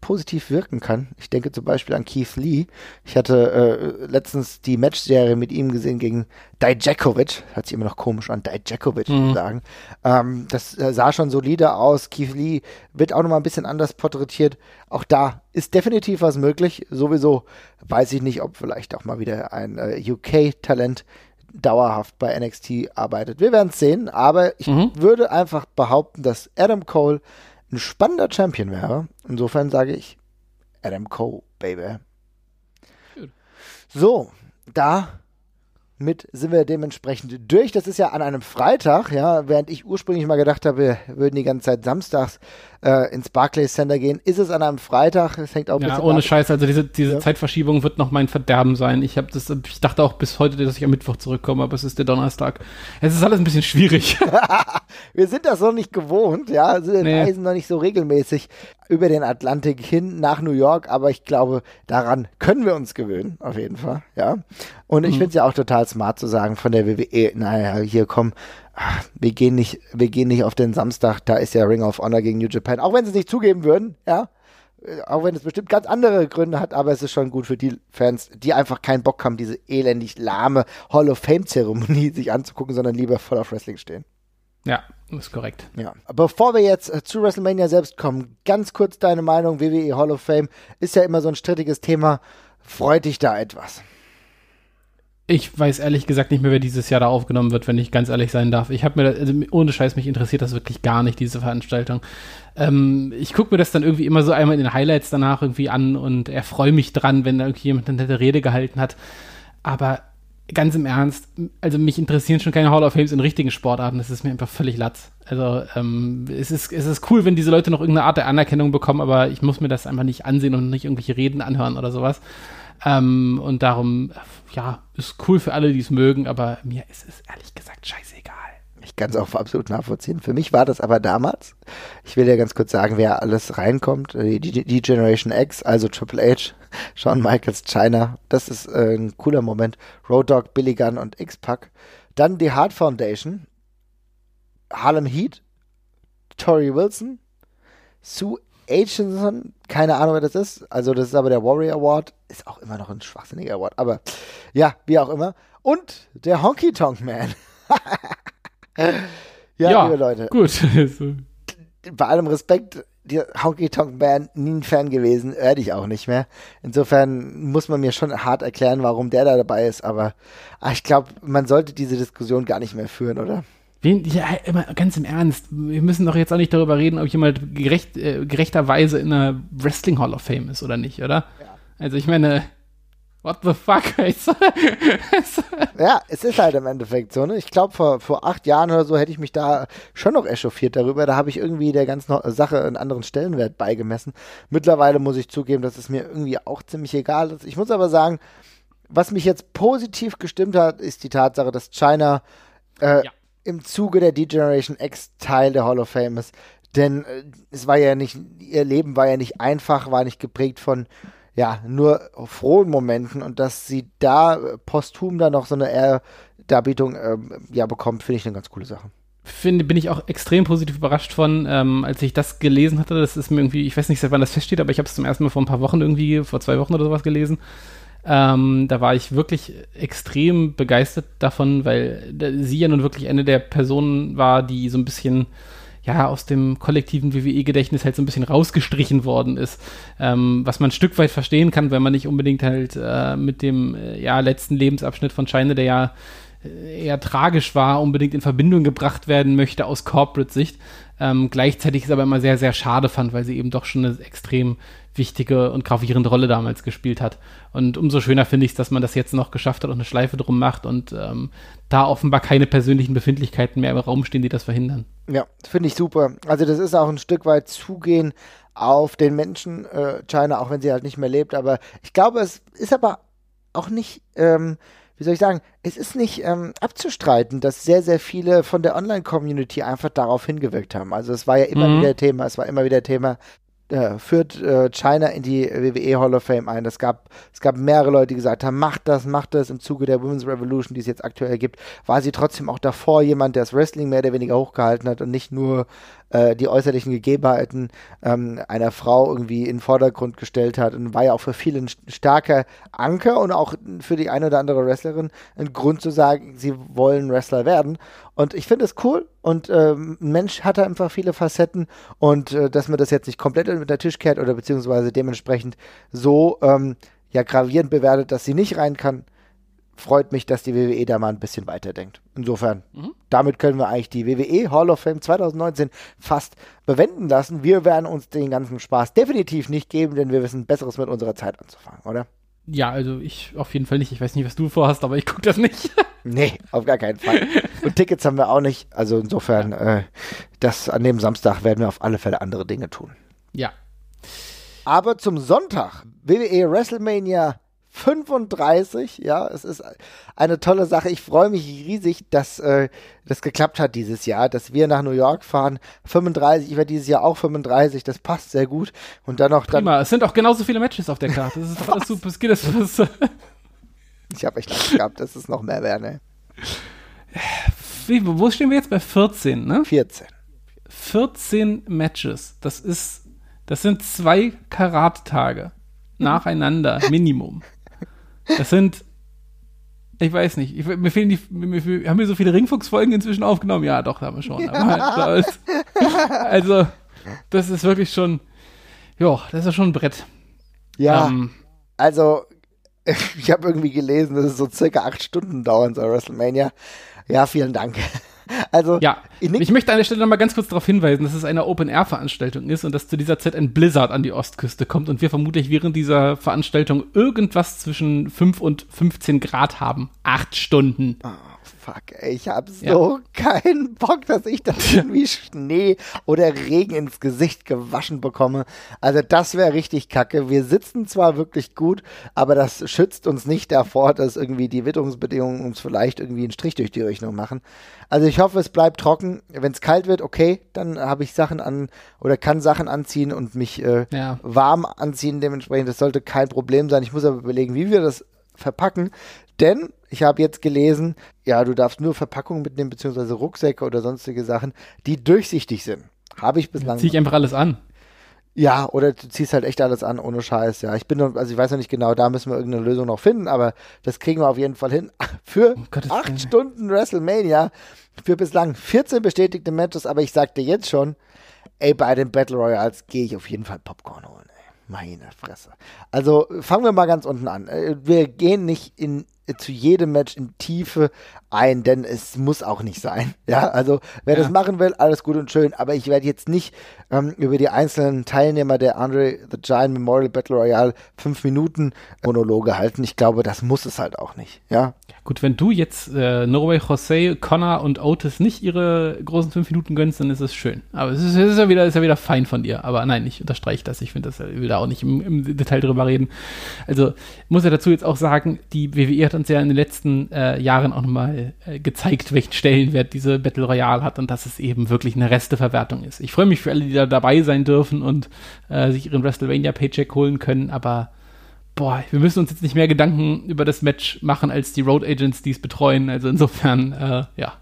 A: positiv wirken kann. Ich denke zum Beispiel an Keith Lee. Ich hatte äh, letztens die Matchserie mit ihm gesehen gegen Dijakovic. Hört sich immer noch komisch an, Dijakovic mhm. sagen. Ähm, das äh, sah schon solide aus. Keith Lee wird auch nochmal ein bisschen anders porträtiert. Auch da ist definitiv was möglich. Sowieso weiß ich nicht, ob vielleicht auch mal wieder ein äh, UK-Talent dauerhaft bei NXT arbeitet. Wir werden es sehen, aber ich mhm. würde einfach behaupten, dass Adam Cole ein spannender Champion wäre. Insofern sage ich Adam Cole, Baby. So, da mit sind wir dementsprechend durch. Das ist ja an einem Freitag, ja, während ich ursprünglich mal gedacht habe, wir würden die ganze Zeit samstags äh, ins Barclays Center gehen, ist es an einem Freitag. Es hängt auch
B: Ja, ohne ab. Scheiß, also diese, diese ja. Zeitverschiebung wird noch mein Verderben sein. Ich habe das ich dachte auch bis heute, dass ich am Mittwoch zurückkomme, aber es ist der Donnerstag. Es ist alles ein bisschen schwierig.
A: wir sind das noch nicht gewohnt, ja, also wir nee. reisen noch nicht so regelmäßig über den Atlantik hin nach New York, aber ich glaube, daran können wir uns gewöhnen, auf jeden Fall, ja. Und ich mhm. finde es ja auch total smart zu sagen von der WWE, naja, hier komm, wir gehen nicht, wir gehen nicht auf den Samstag, da ist ja Ring of Honor gegen New Japan, auch wenn sie es nicht zugeben würden, ja. Äh, auch wenn es bestimmt ganz andere Gründe hat, aber es ist schon gut für die Fans, die einfach keinen Bock haben, diese elendig lahme Hall of Fame Zeremonie sich anzugucken, sondern lieber voll auf Wrestling stehen.
B: Ja, ist korrekt.
A: Ja. Bevor wir jetzt äh, zu WrestleMania selbst kommen, ganz kurz deine Meinung, WWE Hall of Fame ist ja immer so ein strittiges Thema. Freut dich da etwas?
B: Ich weiß ehrlich gesagt nicht mehr, wer dieses Jahr da aufgenommen wird, wenn ich ganz ehrlich sein darf. Ich habe mir, also ohne Scheiß, mich interessiert das wirklich gar nicht, diese Veranstaltung. Ähm, ich gucke mir das dann irgendwie immer so einmal in den Highlights danach irgendwie an und erfreue mich dran, wenn da irgendwie jemand eine nette Rede gehalten hat. Aber ganz im Ernst, also mich interessieren schon keine Hall of Fames in richtigen Sportarten, das ist mir einfach völlig latz. Also ähm, es, ist, es ist cool, wenn diese Leute noch irgendeine Art der Anerkennung bekommen, aber ich muss mir das einfach nicht ansehen und nicht irgendwelche Reden anhören oder sowas. Ähm, und darum, ja, ist cool für alle, die es mögen, aber mir ist es ehrlich gesagt scheißegal.
A: Ich kann es auch absolut nachvollziehen. Für mich war das aber damals, ich will ja ganz kurz sagen, wer alles reinkommt, die, die, die Generation X, also Triple H, Shawn Michaels, China, das ist äh, ein cooler Moment. Road Dogg, Billy Gunn und X-Pac. Dann die Hart Foundation, Harlem Heat, Tori Wilson, Sue Aitchison, keine Ahnung, wer das ist. Also, das ist aber der Warrior Award. Ist auch immer noch ein schwachsinniger Award, aber ja, wie auch immer. Und der Honky Tonk Man.
B: ja, ja, liebe Leute. Gut.
A: Bei allem Respekt, der Honky Tonk Man, nie ein Fan gewesen, hör ich auch nicht mehr. Insofern muss man mir schon hart erklären, warum der da dabei ist, aber ach, ich glaube, man sollte diese Diskussion gar nicht mehr führen, oder?
B: Wen, ja, immer ganz im Ernst, wir müssen doch jetzt auch nicht darüber reden, ob jemand gerecht, äh, gerechterweise in der Wrestling Hall of Fame ist oder nicht, oder? Ja. Also ich meine, what the fuck?
A: ja, es ist halt im Endeffekt so, ne? Ich glaube, vor, vor acht Jahren oder so hätte ich mich da schon noch echauffiert darüber. Da habe ich irgendwie der ganzen Sache einen anderen Stellenwert beigemessen. Mittlerweile muss ich zugeben, dass es mir irgendwie auch ziemlich egal ist. Ich muss aber sagen, was mich jetzt positiv gestimmt hat, ist die Tatsache, dass China äh, ja im Zuge der D-Generation X Teil der Hall of Fame ist. Denn äh, es war ja nicht, ihr Leben war ja nicht einfach, war nicht geprägt von ja, nur frohen Momenten und dass sie da äh, posthum dann noch so eine Darbietung äh, ja, bekommt, finde ich eine ganz coole Sache.
B: Finde, bin ich auch extrem positiv überrascht von, ähm, als ich das gelesen hatte. Das ist mir irgendwie, ich weiß nicht, seit wann das feststeht, aber ich habe es zum ersten Mal vor ein paar Wochen irgendwie, vor zwei Wochen oder sowas gelesen. Ähm, da war ich wirklich extrem begeistert davon, weil sie ja nun wirklich eine der Personen war, die so ein bisschen ja, aus dem kollektiven WWE-Gedächtnis halt so ein bisschen rausgestrichen worden ist. Ähm, was man ein Stück weit verstehen kann, wenn man nicht unbedingt halt äh, mit dem äh, ja, letzten Lebensabschnitt von China, der ja äh, eher tragisch war, unbedingt in Verbindung gebracht werden möchte aus Corporate-Sicht. Ähm, gleichzeitig ist aber immer sehr, sehr schade fand, weil sie eben doch schon eine extrem wichtige und gravierende Rolle damals gespielt hat. Und umso schöner finde ich es, dass man das jetzt noch geschafft hat und eine Schleife drum macht und ähm, da offenbar keine persönlichen Befindlichkeiten mehr im Raum stehen, die das verhindern.
A: Ja, finde ich super. Also das ist auch ein Stück weit Zugehen auf den Menschen äh, China, auch wenn sie halt nicht mehr lebt. Aber ich glaube, es ist aber auch nicht, ähm, wie soll ich sagen, es ist nicht ähm, abzustreiten, dass sehr, sehr viele von der Online-Community einfach darauf hingewirkt haben. Also es war ja immer mhm. wieder Thema, es war immer wieder Thema, äh, führt äh, China in die WWE Hall of Fame ein. Es gab, es gab mehrere Leute, die gesagt haben, macht das, macht das. Im Zuge der Women's Revolution, die es jetzt aktuell gibt, war sie trotzdem auch davor jemand, der das Wrestling mehr oder weniger hochgehalten hat und nicht nur äh, die äußerlichen Gegebenheiten ähm, einer Frau irgendwie in den Vordergrund gestellt hat und war ja auch für viele ein starker Anker und auch für die eine oder andere Wrestlerin ein Grund zu sagen, sie wollen Wrestler werden. Und ich finde es cool und ähm, Mensch hat einfach viele Facetten und äh, dass man das jetzt nicht komplett unter den Tisch kehrt oder beziehungsweise dementsprechend so ähm, ja gravierend bewertet, dass sie nicht rein kann, freut mich, dass die WWE da mal ein bisschen weiterdenkt. Insofern, mhm. damit können wir eigentlich die WWE Hall of Fame 2019 fast bewenden lassen. Wir werden uns den ganzen Spaß definitiv nicht geben, denn wir wissen Besseres mit unserer Zeit anzufangen, oder?
B: Ja, also ich auf jeden Fall nicht. Ich weiß nicht, was du vorhast, aber ich gucke das nicht.
A: nee, auf gar keinen Fall. Und Tickets haben wir auch nicht. Also insofern, äh, das an dem Samstag werden wir auf alle Fälle andere Dinge tun.
B: Ja.
A: Aber zum Sonntag, WWE WrestleMania 35, ja, es ist eine tolle Sache. Ich freue mich riesig, dass äh, das geklappt hat dieses Jahr, dass wir nach New York fahren. 35, ich werde dieses Jahr auch 35, das passt sehr gut. Und dann noch dann.
B: Prima, es sind auch genauso viele Matches auf der Karte. Das ist alles super. Es geht das, das
A: Ich habe echt Angst gehabt, dass es noch mehr wäre, ne?
B: Wie, wo stehen wir jetzt? Bei 14, ne?
A: 14.
B: 14 Matches. Das ist, das sind zwei Karat-Tage nacheinander, Minimum. Das sind, ich weiß nicht, ich, mir fehlen die, mir, mir, haben wir so viele Ringfuchs-Folgen inzwischen aufgenommen? Ja, doch, haben wir schon. Ja. Halt, also, das ist wirklich schon, ja, das ist schon ein Brett.
A: Ja, ähm, also, ich habe irgendwie gelesen, dass es so circa acht Stunden dauern soll, WrestleMania. Ja, vielen Dank. Also,
B: ja, ich möchte an der Stelle nochmal ganz kurz darauf hinweisen, dass es eine Open-Air-Veranstaltung ist und dass zu dieser Zeit ein Blizzard an die Ostküste kommt und wir vermutlich während dieser Veranstaltung irgendwas zwischen 5 und 15 Grad haben. Acht Stunden.
A: Oh fuck, ey, ich hab so ja. keinen Bock, dass ich das irgendwie Schnee oder Regen ins Gesicht gewaschen bekomme. Also das wäre richtig kacke. Wir sitzen zwar wirklich gut, aber das schützt uns nicht davor, dass irgendwie die Witterungsbedingungen uns vielleicht irgendwie einen Strich durch die Rechnung machen. Also ich hoffe, es bleibt trocken. Wenn es kalt wird, okay, dann habe ich Sachen an oder kann Sachen anziehen und mich äh, ja. warm anziehen dementsprechend. Das sollte kein Problem sein. Ich muss aber überlegen, wie wir das verpacken. Denn ich habe jetzt gelesen, ja, du darfst nur Verpackungen mitnehmen, beziehungsweise Rucksäcke oder sonstige Sachen, die durchsichtig sind. Habe ich bislang.
B: Zieh ich einfach alles an.
A: Ja, oder du ziehst halt echt alles an, ohne Scheiß, ja. Ich bin noch, also ich weiß noch nicht genau, da müssen wir irgendeine Lösung noch finden, aber das kriegen wir auf jeden Fall hin. Für oh, acht Stunden WrestleMania, für bislang 14 bestätigte Matches, aber ich sagte jetzt schon, ey, bei den Battle Royals gehe ich auf jeden Fall Popcorn holen. Meine Fresse. Also fangen wir mal ganz unten an. Äh, wir gehen nicht in zu jedem Match in Tiefe ein, denn es muss auch nicht sein. Ja, also wer ja. das machen will, alles gut und schön, aber ich werde jetzt nicht ähm, über die einzelnen Teilnehmer der Andre the Giant Memorial Battle Royale fünf Minuten Monologe halten. Ich glaube, das muss es halt auch nicht. Ja.
B: Gut, wenn du jetzt äh, Norway, Jose, Connor und Otis nicht ihre großen fünf Minuten gönnst, dann ist es schön. Aber es ist, es ist ja wieder, ist ja wieder fein von dir. Aber nein, ich unterstreiche das. Ich finde das, ich will da auch nicht im, im, Detail drüber reden. Also muss ja dazu jetzt auch sagen, die WWE hat uns ja in den letzten äh, Jahren auch nochmal äh, gezeigt, welchen Stellenwert diese Battle Royale hat und dass es eben wirklich eine Resteverwertung ist. Ich freue mich für alle, die da dabei sein dürfen und äh, sich ihren WrestleMania-Paycheck holen können, aber boah, wir müssen uns jetzt nicht mehr Gedanken über das Match machen als die Road Agents, die es betreuen. Also insofern, äh, ja.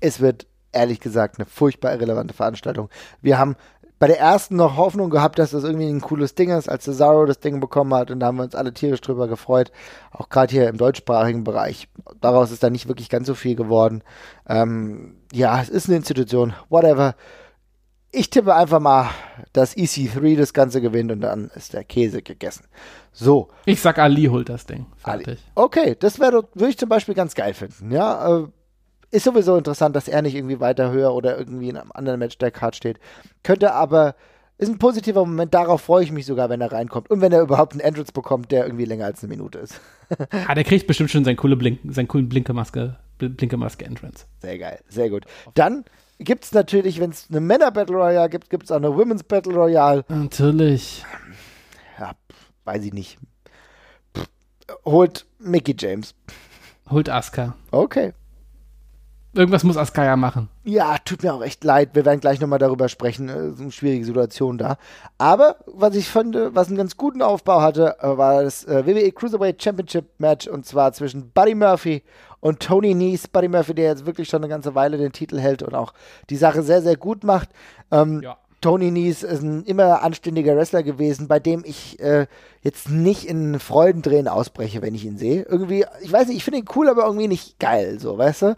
A: Es wird ehrlich gesagt eine furchtbar irrelevante Veranstaltung. Wir haben bei der ersten noch Hoffnung gehabt, dass das irgendwie ein cooles Ding ist, als Cesaro das Ding bekommen hat und da haben wir uns alle tierisch drüber gefreut, auch gerade hier im deutschsprachigen Bereich. Daraus ist da nicht wirklich ganz so viel geworden. Ähm, ja, es ist eine Institution, whatever. Ich tippe einfach mal, dass EC3 das Ganze gewinnt und dann ist der Käse gegessen. So.
B: Ich sag, Ali holt das Ding.
A: Fertig. Ali. Okay, das wäre, würde ich zum Beispiel ganz geil finden. Ja, äh, ist sowieso interessant, dass er nicht irgendwie weiter höher oder irgendwie in einem anderen Match der Card steht. Könnte aber, ist ein positiver Moment, darauf freue ich mich sogar, wenn er reinkommt. Und wenn er überhaupt einen Entrance bekommt, der irgendwie länger als eine Minute ist.
B: ah, der kriegt bestimmt schon seinen, coole Blink, seinen coolen Blinkermaske, Blinkermaske-Entrance.
A: Sehr geil, sehr gut. Dann gibt es natürlich, wenn es eine Männer-Battle Royale gibt, gibt es auch eine Women's Battle Royale.
B: Natürlich.
A: Weiß ich nicht. Pff, holt Mickey James.
B: Holt Asuka.
A: Okay.
B: Irgendwas muss Asuka ja machen.
A: Ja, tut mir auch echt leid. Wir werden gleich nochmal darüber sprechen. Es ist eine schwierige Situation da. Aber was ich fand, was einen ganz guten Aufbau hatte, äh, war das äh, WWE Cruiserweight Championship Match und zwar zwischen Buddy Murphy und Tony Nies. Buddy Murphy, der jetzt wirklich schon eine ganze Weile den Titel hält und auch die Sache sehr, sehr gut macht. Ähm, ja. Tony Nies ist ein immer anständiger Wrestler gewesen, bei dem ich äh, jetzt nicht in Freudendrehen ausbreche, wenn ich ihn sehe. Irgendwie, ich weiß nicht, ich finde ihn cool, aber irgendwie nicht geil, so, weißt du?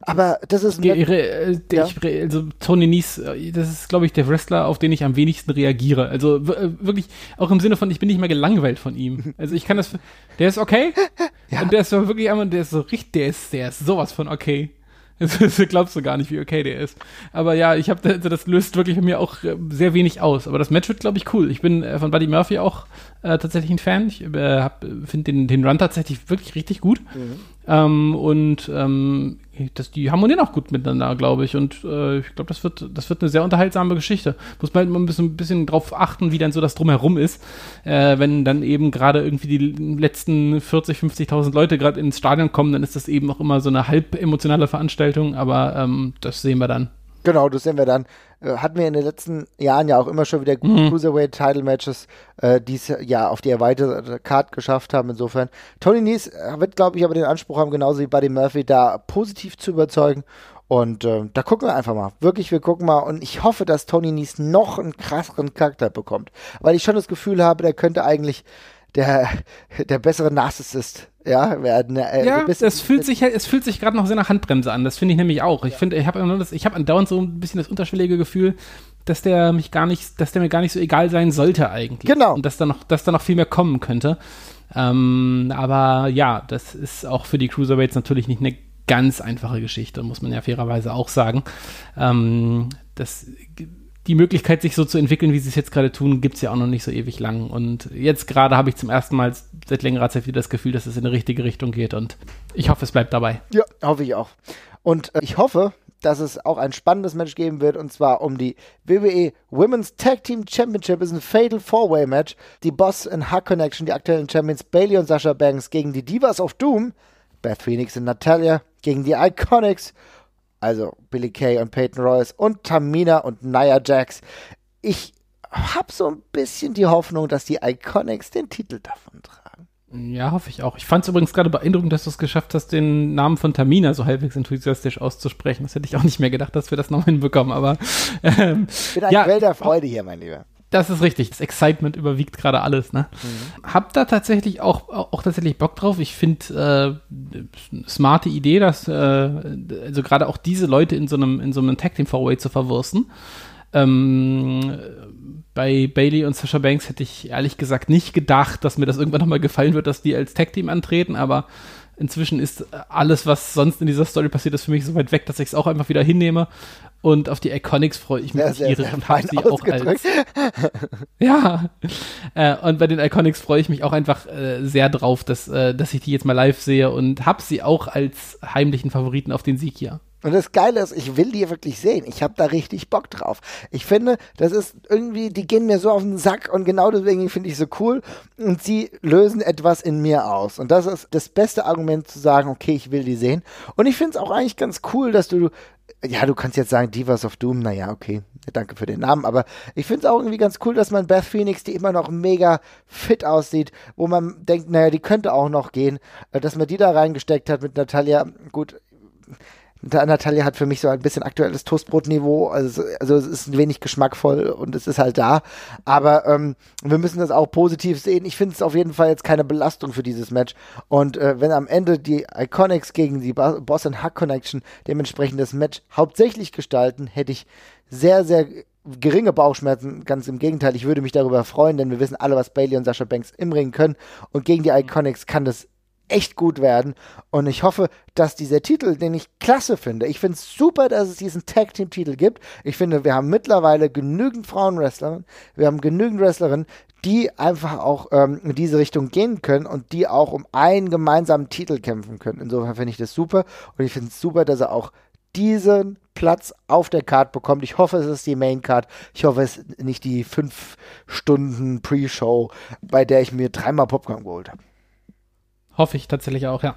A: Aber das ist
B: die, äh, der, ja. also Tony Nies, äh, das ist glaube ich der Wrestler, auf den ich am wenigsten reagiere. Also äh, wirklich auch im Sinne von ich bin nicht mehr gelangweilt von ihm. Also ich kann das der ist okay ja. und der ist so wirklich einmal der ist so richtig der ist der ist sowas von okay. Das glaubst du gar nicht, wie okay der ist. Aber ja, ich habe also das löst wirklich bei mir auch äh, sehr wenig aus. Aber das Match wird, glaube ich, cool. Ich bin äh, von Buddy Murphy auch äh, tatsächlich ein Fan. Ich äh, finde den, den Run tatsächlich wirklich richtig gut. Mhm. Ähm, und ähm, das, die harmonieren auch gut miteinander, glaube ich. Und äh, ich glaube, das wird, das wird eine sehr unterhaltsame Geschichte. Muss man halt mal ein bisschen, ein bisschen drauf achten, wie dann so das drumherum ist. Äh, wenn dann eben gerade irgendwie die letzten 40, 50.000 Leute gerade ins Stadion kommen, dann ist das eben auch immer so eine halb emotionale Veranstaltung. Aber ähm, das sehen wir dann.
A: Genau, das sehen wir dann. Äh, hatten wir in den letzten Jahren ja auch immer schon wieder gute mhm. Cruiserweight-Title-Matches, äh, die es ja auf die erweiterte Card geschafft haben. Insofern, Tony Nies äh, wird, glaube ich, aber den Anspruch haben, genauso wie Buddy Murphy, da positiv zu überzeugen. Und äh, da gucken wir einfach mal. Wirklich, wir gucken mal. Und ich hoffe, dass Tony Nies noch einen krasseren Charakter bekommt. Weil ich schon das Gefühl habe, der könnte eigentlich der, der bessere Narzissist ja, werden.
B: Äh, ja, es fühlt sich es fühlt sich gerade noch sehr nach Handbremse an. Das finde ich nämlich auch. Ich ja. finde, ich habe ich habe andauernd so ein bisschen das unterschwellige Gefühl, dass der mich gar nicht, dass der mir gar nicht so egal sein sollte eigentlich.
A: Genau.
B: Und dass da noch, dass da noch viel mehr kommen könnte. Ähm, aber ja, das ist auch für die Cruiserweights natürlich nicht eine ganz einfache Geschichte, muss man ja fairerweise auch sagen. Ähm, das die Möglichkeit, sich so zu entwickeln, wie sie es jetzt gerade tun, gibt es ja auch noch nicht so ewig lang. Und jetzt gerade habe ich zum ersten Mal seit längerer Zeit wieder das Gefühl, dass es in die richtige Richtung geht. Und ich hoffe, es bleibt dabei.
A: Ja, hoffe ich auch. Und äh, ich hoffe, dass es auch ein spannendes Match geben wird, und zwar um die WWE Women's Tag Team Championship. ist ein Fatal Four-Way Match. Die Boss in Hack Connection, die aktuellen Champions Bailey und Sasha Banks gegen die Divas of Doom, Beth Phoenix und Natalia, gegen die Iconics also Billy Kay und Peyton Royce und Tamina und Nia Jax. Ich habe so ein bisschen die Hoffnung, dass die Iconics den Titel davon tragen.
B: Ja, hoffe ich auch. Ich fand es übrigens gerade beeindruckend, dass du es geschafft hast, den Namen von Tamina so halbwegs enthusiastisch auszusprechen. Das hätte ich auch nicht mehr gedacht, dass wir das noch hinbekommen, aber
A: ähm, ich bin ein ja, Quell der Freude hier, mein Lieber.
B: Das ist richtig. Das Excitement überwiegt gerade alles. Ne? Mhm. Hab da tatsächlich auch, auch tatsächlich Bock drauf. Ich finde äh, smarte Idee, dass äh, also gerade auch diese Leute in so einem in so einem Tag Team Four-Way zu verwursten. Ähm, bei Bailey und Sasha Banks hätte ich ehrlich gesagt nicht gedacht, dass mir das irgendwann nochmal gefallen wird, dass die als Tag Team antreten, aber inzwischen ist alles, was sonst in dieser Story passiert ist, für mich so weit weg, dass ich es auch einfach wieder hinnehme. Und auf die Iconics freue ich mich
A: sehr, sehr, sehr und habe sie auch als.
B: ja. Äh, und bei den Iconics freue ich mich auch einfach äh, sehr drauf, dass, äh, dass ich die jetzt mal live sehe und habe sie auch als heimlichen Favoriten auf den Sieg hier.
A: Und das Geile ist, ich will die wirklich sehen. Ich habe da richtig Bock drauf. Ich finde, das ist irgendwie, die gehen mir so auf den Sack und genau deswegen finde ich so cool. Und sie lösen etwas in mir aus. Und das ist das beste Argument zu sagen, okay, ich will die sehen. Und ich finde es auch eigentlich ganz cool, dass du ja, du kannst jetzt sagen Divas of Doom, naja, okay, danke für den Namen, aber ich finde es auch irgendwie ganz cool, dass man Beth Phoenix, die immer noch mega fit aussieht, wo man denkt, naja, die könnte auch noch gehen, dass man die da reingesteckt hat mit Natalia, gut, Natalia hat für mich so ein bisschen aktuelles Toastbrotniveau. Also, also es ist ein wenig geschmackvoll und es ist halt da. Aber ähm, wir müssen das auch positiv sehen. Ich finde es auf jeden Fall jetzt keine Belastung für dieses Match. Und äh, wenn am Ende die Iconics gegen die Boss and Hack Connection dementsprechend das Match hauptsächlich gestalten, hätte ich sehr, sehr geringe Bauchschmerzen. Ganz im Gegenteil, ich würde mich darüber freuen, denn wir wissen alle, was Bailey und Sascha Banks im Ring können. Und gegen die Iconics kann das echt gut werden. Und ich hoffe, dass dieser Titel, den ich klasse finde, ich finde es super, dass es diesen Tag Team Titel gibt. Ich finde, wir haben mittlerweile genügend Frauenwrestlerinnen, wir haben genügend Wrestlerinnen, die einfach auch ähm, in diese Richtung gehen können und die auch um einen gemeinsamen Titel kämpfen können. Insofern finde ich das super und ich finde es super, dass er auch diesen Platz auf der Card bekommt. Ich hoffe, es ist die Main Card. Ich hoffe, es ist nicht die fünf Stunden Pre-Show, bei der ich mir dreimal Popcorn geholt habe.
B: Hoffe ich tatsächlich auch, ja.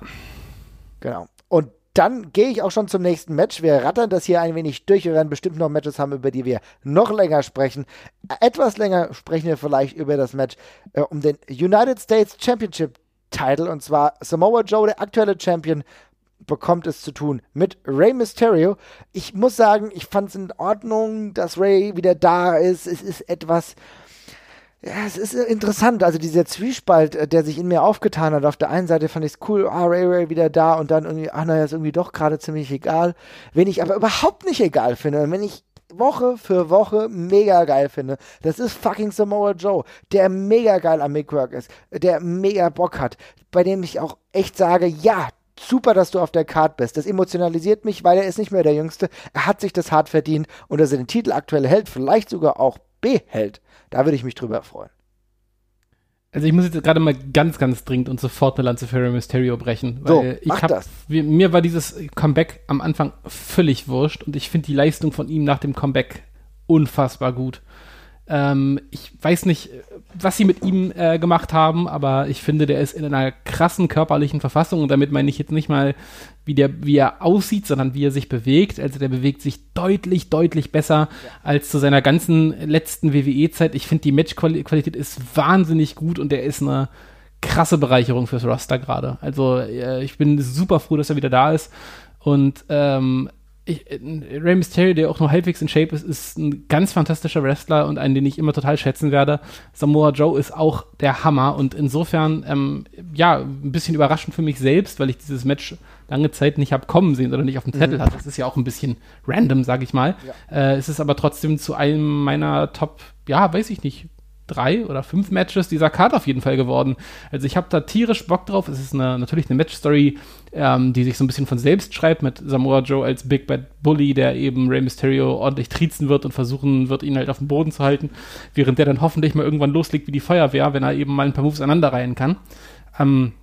A: Genau. Und dann gehe ich auch schon zum nächsten Match. Wir rattern das hier ein wenig durch. Wir werden bestimmt noch Matches haben, über die wir noch länger sprechen. Etwas länger sprechen wir vielleicht über das Match äh, um den United States Championship Title. Und zwar Samoa Joe, der aktuelle Champion, bekommt es zu tun mit Rey Mysterio. Ich muss sagen, ich fand es in Ordnung, dass Rey wieder da ist. Es ist etwas ja, es ist interessant. Also dieser Zwiespalt, äh, der sich in mir aufgetan hat. Auf der einen Seite fand ich es cool, ah, Ray Ray wieder da und dann irgendwie, ach naja, ist irgendwie doch gerade ziemlich egal. Wenn ich aber überhaupt nicht egal finde, und wenn ich Woche für Woche mega geil finde. Das ist fucking Samoa Joe, der mega geil am Mickwork ist, der mega Bock hat, bei dem ich auch echt sage, ja, super, dass du auf der Card bist. Das emotionalisiert mich, weil er ist nicht mehr der Jüngste. Er hat sich das hart verdient und dass er den Titel aktuell hält, vielleicht sogar auch behält da würde ich mich drüber freuen.
B: Also ich muss jetzt gerade mal ganz, ganz dringend und sofort eine Lanze für Rey Mysterio brechen. Weil
A: so,
B: ich mach hab, das. Mir war dieses Comeback am Anfang völlig wurscht und ich finde die Leistung von ihm nach dem Comeback unfassbar gut. Ähm, ich weiß nicht, was sie mit ihm äh, gemacht haben, aber ich finde, der ist in einer krassen körperlichen Verfassung und damit meine ich jetzt nicht mal, wie, der, wie er aussieht, sondern wie er sich bewegt. Also der bewegt sich deutlich, deutlich besser als zu seiner ganzen letzten WWE-Zeit. Ich finde, die Matchqualität ist wahnsinnig gut und der ist eine krasse Bereicherung fürs Roster gerade. Also äh, ich bin super froh, dass er wieder da ist. Und ähm, ich, Rey Mysterio, der auch nur halbwegs in Shape ist, ist ein ganz fantastischer Wrestler und einen, den ich immer total schätzen werde. Samoa Joe ist auch der Hammer und insofern, ähm, ja, ein bisschen überraschend für mich selbst, weil ich dieses Match lange Zeit nicht habe kommen sehen oder nicht auf dem Zettel mhm. hatte. Das ist ja auch ein bisschen random, sage ich mal. Ja. Äh, es ist aber trotzdem zu einem meiner Top, ja, weiß ich nicht, drei oder fünf Matches dieser Karte auf jeden Fall geworden. Also ich habe da tierisch Bock drauf. Es ist eine, natürlich eine Match-Story, ähm, die sich so ein bisschen von selbst schreibt, mit Samoa Joe als Big Bad Bully, der eben Rey Mysterio ordentlich triezen wird und versuchen wird, ihn halt auf dem Boden zu halten, während der dann hoffentlich mal irgendwann loslegt wie die Feuerwehr, wenn er eben mal ein paar Moves aneinanderreihen kann. Ähm,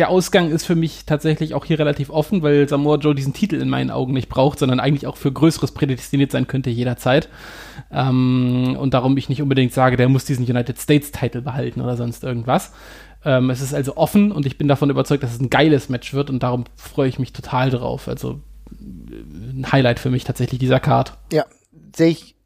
B: der Ausgang ist für mich tatsächlich auch hier relativ offen, weil Samoa Joe diesen Titel in meinen Augen nicht braucht, sondern eigentlich auch für Größeres prädestiniert sein könnte jederzeit. Ähm, und darum ich nicht unbedingt sage, der muss diesen United States Titel behalten oder sonst irgendwas. Ähm, es ist also offen und ich bin davon überzeugt, dass es ein geiles Match wird und darum freue ich mich total drauf. Also ein Highlight für mich tatsächlich dieser Card.
A: Ja, sehe ich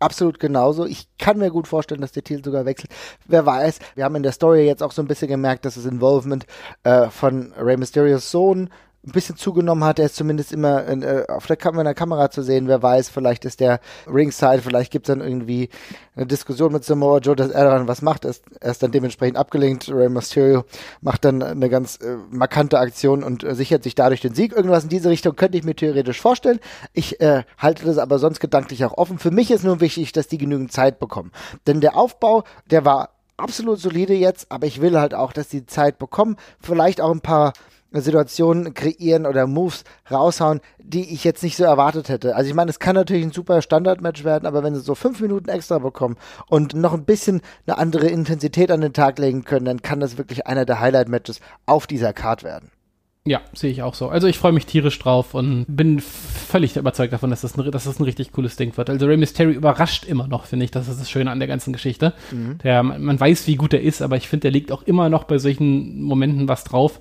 A: absolut genauso. Ich kann mir gut vorstellen, dass der Titel sogar wechselt. Wer weiß. Wir haben in der Story jetzt auch so ein bisschen gemerkt, dass das Involvement äh, von Rey Mysterios Sohn ein bisschen zugenommen hat. Er ist zumindest immer in, äh, auf der, Kam in der Kamera zu sehen. Wer weiß, vielleicht ist der Ringside, vielleicht gibt es dann irgendwie eine Diskussion mit Samoa Joe, dass er dann was macht. Er ist, er ist dann dementsprechend abgelenkt. Rey Mysterio macht dann eine ganz äh, markante Aktion und äh, sichert sich dadurch den Sieg. Irgendwas in diese Richtung könnte ich mir theoretisch vorstellen. Ich äh, halte das aber sonst gedanklich auch offen. Für mich ist nur wichtig, dass die genügend Zeit bekommen. Denn der Aufbau, der war absolut solide jetzt, aber ich will halt auch, dass die Zeit bekommen. Vielleicht auch ein paar Situationen kreieren oder Moves raushauen, die ich jetzt nicht so erwartet hätte. Also ich meine, es kann natürlich ein super Standardmatch werden, aber wenn sie so fünf Minuten extra bekommen und noch ein bisschen eine andere Intensität an den Tag legen können, dann kann das wirklich einer der Highlight-Matches auf dieser Card werden.
B: Ja, sehe ich auch so. Also ich freue mich tierisch drauf und bin völlig überzeugt davon, dass das, ein, dass das ein richtig cooles Ding wird. Also Rey Mysterio überrascht immer noch, finde ich. Das ist das Schöne an der ganzen Geschichte. Mhm. Der, man weiß, wie gut er ist, aber ich finde, der liegt auch immer noch bei solchen Momenten was drauf.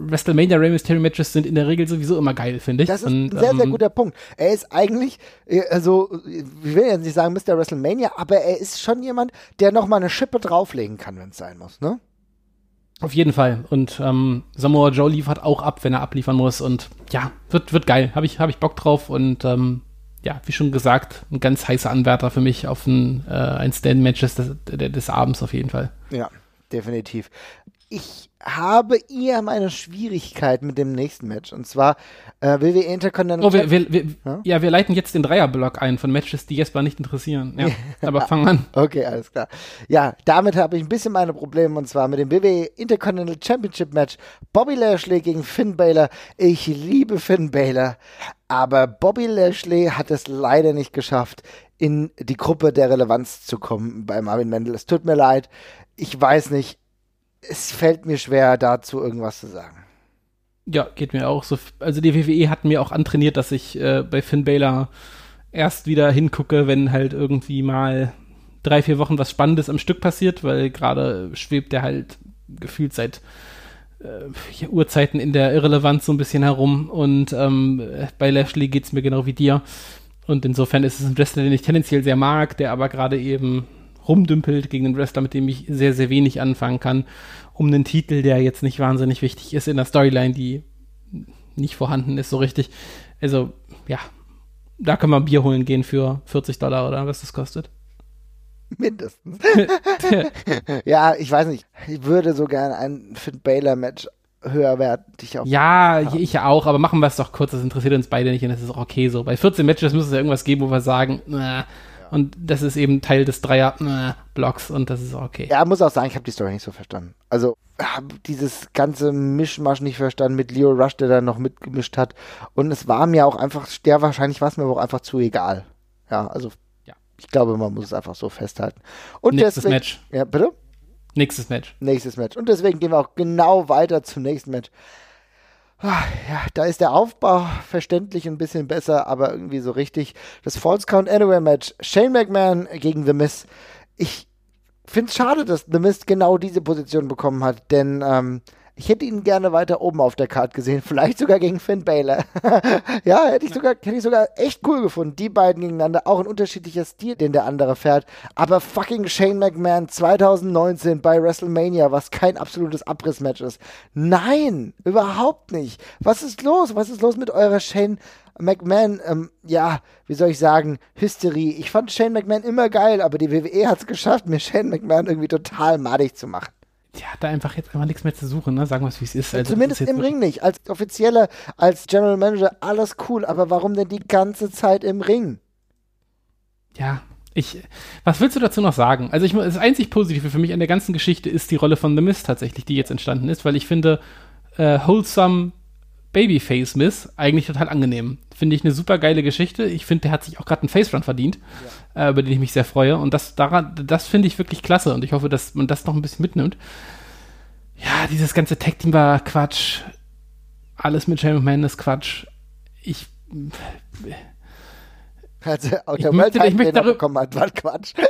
B: WrestleMania Rey Mysterio Matches sind in der Regel sowieso immer geil, finde ich.
A: Das ist und, ein sehr, sehr ähm, guter Punkt. Er ist eigentlich, äh, also, ich will jetzt nicht sagen Mr. WrestleMania, aber er ist schon jemand, der nochmal eine Schippe drauflegen kann, wenn es sein muss, ne?
B: Auf jeden Fall. Und ähm, Samoa Joe liefert auch ab, wenn er abliefern muss. Und ja, wird, wird geil. Habe ich, hab ich Bock drauf. Und ähm, ja, wie schon gesagt, ein ganz heißer Anwärter für mich auf ein, äh, ein Stand-Match des, des, des Abends auf jeden Fall.
A: Ja, definitiv ich habe eher meine Schwierigkeit mit dem nächsten Match. Und zwar äh, WWE Intercontinental.
B: Oh, wir, wir, wir, ja? ja? wir leiten jetzt den Dreierblock ein von Matches, die Jesper nicht interessieren. Ja, aber fang an.
A: Okay, alles klar. Ja, damit habe ich ein bisschen meine Probleme und zwar mit dem WWE Intercontinental Championship Match. Bobby Lashley gegen Finn Balor. Ich liebe Finn Balor, aber Bobby Lashley hat es leider nicht geschafft, in die Gruppe der Relevanz zu kommen bei Marvin Mendel. Es tut mir leid. Ich weiß nicht, es fällt mir schwer, dazu irgendwas zu sagen.
B: Ja, geht mir auch so. Also die WWE hat mir auch antrainiert, dass ich äh, bei Finn Balor erst wieder hingucke, wenn halt irgendwie mal drei, vier Wochen was Spannendes am Stück passiert, weil gerade schwebt der halt gefühlt seit äh, Urzeiten in der Irrelevanz so ein bisschen herum. Und ähm, bei Lashley geht es mir genau wie dir. Und insofern ist es ein Wrestler, den ich tendenziell sehr mag, der aber gerade eben rumdümpelt gegen einen Wrestler, mit dem ich sehr, sehr wenig anfangen kann, um einen Titel, der jetzt nicht wahnsinnig wichtig ist in der Storyline, die nicht vorhanden ist so richtig. Also, ja, da können wir Bier holen gehen für 40 Dollar oder was das kostet.
A: Mindestens. ja, ich weiß nicht. Ich würde so gerne ein Finn Baylor Match höherwertig
B: auf. Ja, haben. ich auch, aber machen wir es doch kurz. Das interessiert uns beide nicht und das ist auch okay so. Bei 14 Matches müssen wir irgendwas geben, wo wir sagen, na, und das ist eben Teil des Dreier-Blocks und das ist okay.
A: Ja, muss auch sagen, ich habe die Story nicht so verstanden. Also habe dieses ganze Mischmasch nicht verstanden mit Leo Rush, der da noch mitgemischt hat. Und es war mir auch einfach, der wahrscheinlich war es mir auch einfach zu egal. Ja, also ja. ich glaube, man muss es einfach so festhalten. Und
B: Nächstes deswegen, Match.
A: Ja, bitte?
B: Nächstes Match.
A: Nächstes Match. Und deswegen gehen wir auch genau weiter zum nächsten Match. Ah, ja, da ist der Aufbau verständlich ein bisschen besser, aber irgendwie so richtig. Das False Count Anywhere Match. Shane McMahon gegen The Miz. Ich finde es schade, dass The Miz genau diese Position bekommen hat, denn ähm, ich hätte ihn gerne weiter oben auf der Karte gesehen, vielleicht sogar gegen Finn Baylor. ja, hätte ich, sogar, hätte ich sogar echt cool gefunden. Die beiden gegeneinander, auch ein unterschiedlicher Stil, den der andere fährt. Aber fucking Shane McMahon 2019 bei WrestleMania, was kein absolutes Abrissmatch ist. Nein, überhaupt nicht. Was ist los? Was ist los mit eurer Shane McMahon, ähm, ja, wie soll ich sagen, Hysterie. Ich fand Shane McMahon immer geil, aber die WWE hat es geschafft, mir Shane McMahon irgendwie total madig zu machen
B: ja, da einfach jetzt einfach nichts mehr zu suchen, ne? Sagen wir es, wie es ist.
A: Also, Zumindest ist im Ring nicht. Als Offizieller, als General Manager, alles cool, aber warum denn die ganze Zeit im Ring?
B: Ja, ich, was willst du dazu noch sagen? Also ich, das einzig Positive für mich an der ganzen Geschichte ist die Rolle von The Mist tatsächlich, die jetzt entstanden ist, weil ich finde, äh, Wholesome Babyface Miss eigentlich total angenehm. Finde ich eine super geile Geschichte. Ich finde, der hat sich auch gerade einen Face Run verdient, ja. Äh, über den ich mich sehr freue. Und das daran, das finde ich wirklich klasse. Und ich hoffe, dass man das noch ein bisschen mitnimmt. Ja, dieses ganze Tag Team war Quatsch. Alles mit Shane McMahon ist Quatsch. Ich
A: also auch der World Cup, den er bekommen hat, war Quatsch.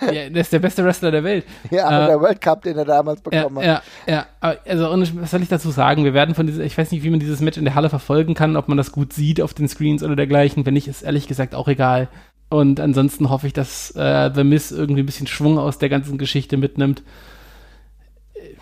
B: Ja, der ist der beste Wrestler der Welt.
A: Ja, aber äh, der World Cup, den er damals bekommen
B: ja, hat. Ja, ja. Also, und was soll ich dazu sagen? Wir werden von dieser, ich weiß nicht, wie man dieses Match in der Halle verfolgen kann, ob man das gut sieht auf den Screens oder dergleichen. Wenn nicht, ist ehrlich gesagt auch egal. Und ansonsten hoffe ich, dass äh, The Miss irgendwie ein bisschen Schwung aus der ganzen Geschichte mitnimmt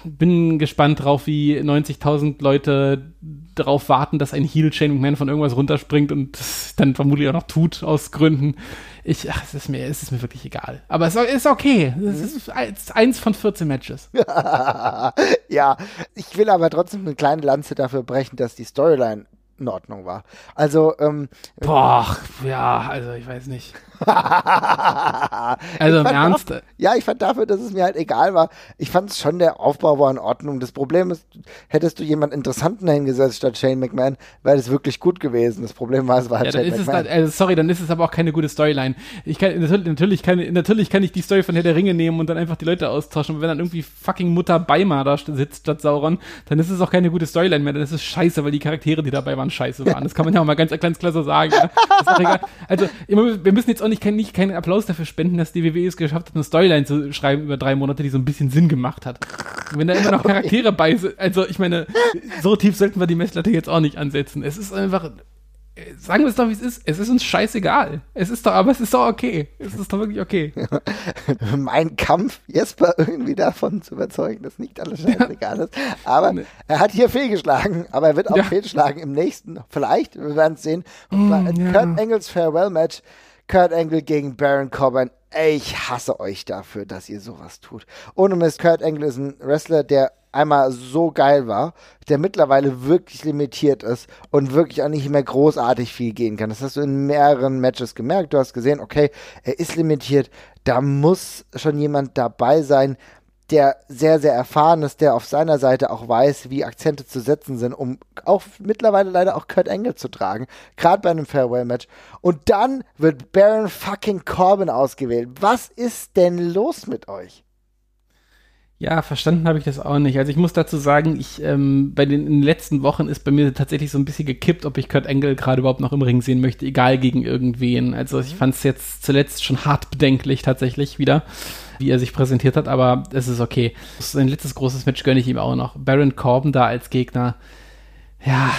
B: bin gespannt drauf, wie 90.000 Leute darauf warten, dass ein Heel Shane McMahon von irgendwas runterspringt und das dann vermutlich auch noch tut aus Gründen. Ich, ach, es ist mir, es ist mir wirklich egal. Aber es ist okay. Es ist eins von 14 Matches.
A: ja, ich will aber trotzdem eine kleine Lanze dafür brechen, dass die Storyline in Ordnung war. Also, ähm,
B: Boah, ja, also ich weiß nicht. also im Ernst?
A: Dafür, ja, ich fand dafür, dass es mir halt egal war. Ich fand es schon, der Aufbau war in Ordnung. Das Problem ist, hättest du jemand Interessanten hingesetzt statt Shane McMahon, wäre das wirklich gut gewesen. Das Problem war, es war halt
B: ja, Shane McMahon. Dann, also sorry, dann ist es aber auch keine gute Storyline. Ich kann, natürlich, kann, natürlich kann ich die Story von Herr der Ringe nehmen und dann einfach die Leute austauschen. Und wenn dann irgendwie fucking Mutter Beimar da sitzt statt Sauron, dann ist es auch keine gute Storyline mehr. Dann ist es scheiße, weil die Charaktere, die dabei waren, scheiße waren. Das kann man ja auch mal ganz, ganz klar so sagen. Ne? Also, wir müssen jetzt auch nicht, nicht keinen Applaus dafür spenden, dass die WWE es geschafft hat, eine Storyline zu schreiben über drei Monate, die so ein bisschen Sinn gemacht hat. Und wenn da immer noch Charaktere bei sind, also ich meine, so tief sollten wir die Messlatte jetzt auch nicht ansetzen. Es ist einfach, sagen wir es doch, wie es ist. Es ist uns scheißegal. Es ist doch, aber es ist doch okay. Es ist doch wirklich okay.
A: mein Kampf, Jesper irgendwie davon zu überzeugen, dass nicht alles scheißegal ist. Aber nee. er hat hier fehlgeschlagen, aber er wird auch ja. fehlschlagen im nächsten. Vielleicht, wir werden es sehen. Mm, ja. Kurt Engels Farewell Match. Kurt Angle gegen Baron Corbin. Ich hasse euch dafür, dass ihr sowas tut. Ohne Mist, Kurt Angle ist ein Wrestler, der einmal so geil war, der mittlerweile wirklich limitiert ist und wirklich auch nicht mehr großartig viel gehen kann. Das hast du in mehreren Matches gemerkt. Du hast gesehen, okay, er ist limitiert. Da muss schon jemand dabei sein, der sehr, sehr erfahren ist, der auf seiner Seite auch weiß, wie Akzente zu setzen sind, um auch mittlerweile leider auch Kurt Angle zu tragen, gerade bei einem Farewell-Match. Und dann wird Baron fucking Corbin ausgewählt. Was ist denn los mit euch?
B: Ja, verstanden habe ich das auch nicht. Also ich muss dazu sagen, ich ähm, bei den, in den letzten Wochen ist bei mir tatsächlich so ein bisschen gekippt, ob ich Kurt Angle gerade überhaupt noch im Ring sehen möchte, egal gegen irgendwen. Also ich mhm. fand es jetzt zuletzt schon hart bedenklich tatsächlich wieder wie er sich präsentiert hat, aber es ist okay. Sein letztes großes Match gönne ich ihm auch noch. Baron Corbin da als Gegner. Ja,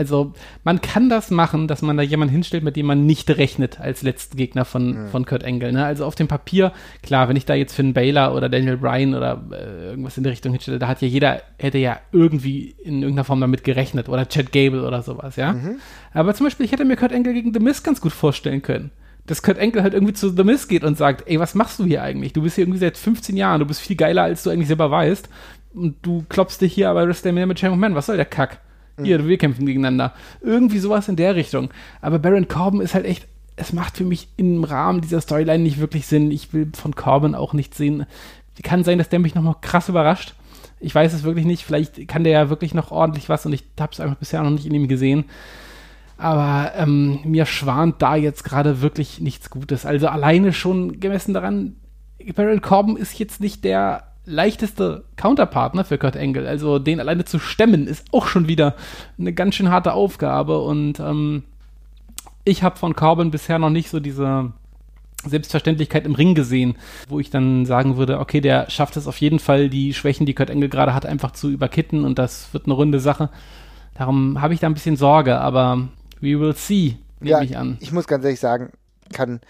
B: also man kann das machen, dass man da jemanden hinstellt, mit dem man nicht rechnet als letzten Gegner von, mhm. von Kurt Angle. Ne? Also auf dem Papier, klar, wenn ich da jetzt Finn Baylor oder Daniel Bryan oder äh, irgendwas in die Richtung hinstelle, da hat ja jeder, hätte ja irgendwie in irgendeiner Form damit gerechnet oder Chad Gable oder sowas, ja. Mhm. Aber zum Beispiel, ich hätte mir Kurt Angle gegen The Miz ganz gut vorstellen können dass Kurt Enkel halt irgendwie zu The Miz geht und sagt, ey, was machst du hier eigentlich? Du bist hier irgendwie seit 15 Jahren, du bist viel geiler, als du eigentlich selber weißt. Und du klopfst dich hier aber WrestleMania mit Champion Man. Was soll der Kack? Hier, mhm. wir kämpfen gegeneinander. Irgendwie sowas in der Richtung. Aber Baron Corbin ist halt echt, es macht für mich im Rahmen dieser Storyline nicht wirklich Sinn. Ich will von Corbin auch nicht sehen. Kann sein, dass der mich nochmal krass überrascht. Ich weiß es wirklich nicht. Vielleicht kann der ja wirklich noch ordentlich was und ich habe es einfach bisher noch nicht in ihm gesehen. Aber ähm, mir schwant da jetzt gerade wirklich nichts Gutes. Also alleine schon gemessen daran, Baron Corbin ist jetzt nicht der leichteste Counterpartner für Kurt Angle. Also den alleine zu stemmen ist auch schon wieder eine ganz schön harte Aufgabe. Und ähm, ich habe von Corbin bisher noch nicht so diese Selbstverständlichkeit im Ring gesehen, wo ich dann sagen würde, okay, der schafft es auf jeden Fall, die Schwächen, die Kurt Angle gerade hat, einfach zu überkitten und das wird eine runde Sache. Darum habe ich da ein bisschen Sorge, aber We will see, nehme ja, ich an.
A: Ich muss ganz ehrlich sagen, kann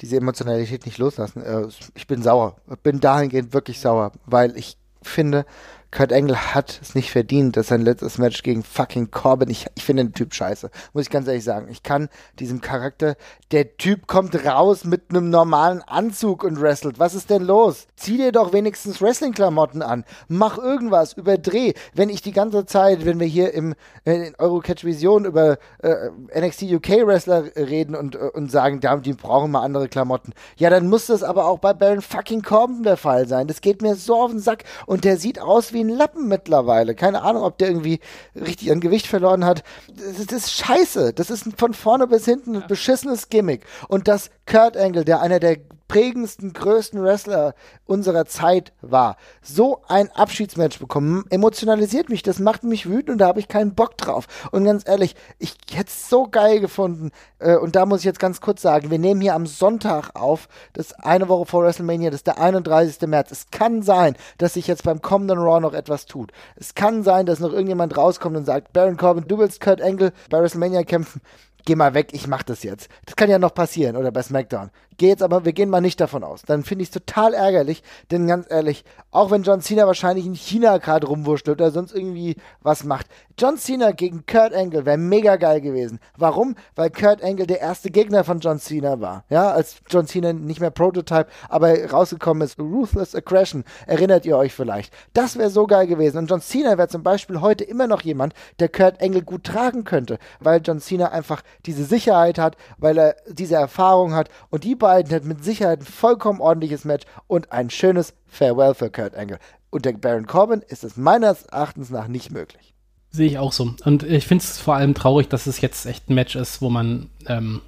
A: diese Emotionalität nicht loslassen. Äh, ich bin sauer. Bin dahingehend wirklich sauer, weil ich finde, Kurt Angle hat es nicht verdient, dass sein letztes Match gegen fucking Corbin, ich, ich finde den Typ scheiße, muss ich ganz ehrlich sagen. Ich kann diesem Charakter, der Typ kommt raus mit einem normalen Anzug und wrestelt. Was ist denn los? Zieh dir doch wenigstens Wrestling-Klamotten an. Mach irgendwas, überdreh. Wenn ich die ganze Zeit, wenn wir hier im Eurocatch Vision über äh, NXT UK Wrestler reden und, äh, und sagen, die brauchen mal andere Klamotten. Ja, dann muss das aber auch bei Baron fucking Corbin der Fall sein. Das geht mir so auf den Sack und der sieht aus wie wie ein Lappen mittlerweile. Keine Ahnung, ob der irgendwie richtig an Gewicht verloren hat. Das, das ist scheiße. Das ist von vorne bis hinten ein beschissenes Gimmick. Und dass Kurt Angle, der einer der prägendsten, größten Wrestler unserer Zeit war, so ein Abschiedsmatch bekommen, emotionalisiert mich, das macht mich wütend und da habe ich keinen Bock drauf. Und ganz ehrlich, ich hätte es so geil gefunden. Äh, und da muss ich jetzt ganz kurz sagen, wir nehmen hier am Sonntag auf, das eine Woche vor WrestleMania, das ist der 31. März. Es kann sein, dass sich jetzt beim kommenden Raw noch etwas tut. Es kann sein, dass noch irgendjemand rauskommt und sagt, Baron Corbin, du willst Kurt Angle bei WrestleMania kämpfen geh mal weg, ich mach das jetzt. Das kann ja noch passieren oder bei SmackDown. Geh jetzt aber, wir gehen mal nicht davon aus. Dann finde ich es total ärgerlich, denn ganz ehrlich, auch wenn John Cena wahrscheinlich in China gerade rumwurschtelt oder sonst irgendwie was macht, John Cena gegen Kurt Angle wäre mega geil gewesen. Warum? Weil Kurt Angle der erste Gegner von John Cena war. Ja, als John Cena nicht mehr Prototype, aber rausgekommen ist, Ruthless Aggression, erinnert ihr euch vielleicht. Das wäre so geil gewesen. Und John Cena wäre zum Beispiel heute immer noch jemand, der Kurt Angle gut tragen könnte, weil John Cena einfach diese Sicherheit hat, weil er diese Erfahrung hat und die beiden hätten mit Sicherheit ein vollkommen ordentliches Match und ein schönes Farewell für Kurt Angle. Und der Baron Corbin ist es meines Erachtens nach nicht möglich.
B: Sehe ich auch so. Und ich finde es vor allem traurig, dass es jetzt echt ein Match ist, wo man, ähm,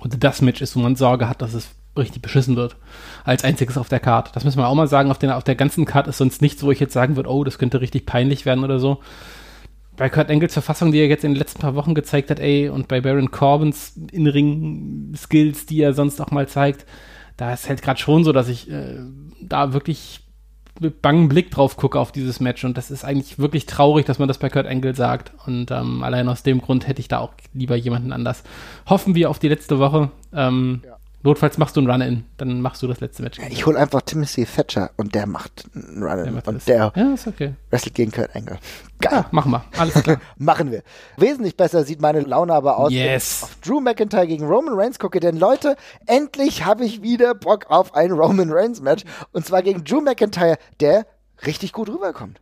B: oder das Match ist, wo man Sorge hat, dass es richtig beschissen wird. Als einziges auf der Karte. Das müssen wir auch mal sagen. Auf, den, auf der ganzen Karte ist sonst nichts, wo ich jetzt sagen würde, oh, das könnte richtig peinlich werden oder so. Bei Kurt Engels Verfassung, die er jetzt in den letzten paar Wochen gezeigt hat, ey, und bei Baron Corbins In-Ring-Skills, die er sonst auch mal zeigt, da ist halt gerade schon so, dass ich äh, da wirklich mit bangem Blick drauf gucke auf dieses Match und das ist eigentlich wirklich traurig, dass man das bei Kurt Angle sagt und ähm, allein aus dem Grund hätte ich da auch lieber jemanden anders. Hoffen wir auf die letzte Woche. Ähm, ja. Notfalls machst du einen Run-In, dann machst du das letzte Match.
A: Ja, ich hole einfach Timothy Thatcher und der macht einen Run-In und
B: das.
A: der
B: ja, ist okay.
A: wrestelt gegen Kurt Angle.
B: Geil. Ja, machen wir. Alles klar.
A: machen wir. Wesentlich besser sieht meine Laune aber aus,
B: yes.
A: auf Drew McIntyre gegen Roman Reigns gucke, denn Leute, endlich habe ich wieder Bock auf ein Roman Reigns Match und zwar gegen Drew McIntyre, der richtig gut rüberkommt.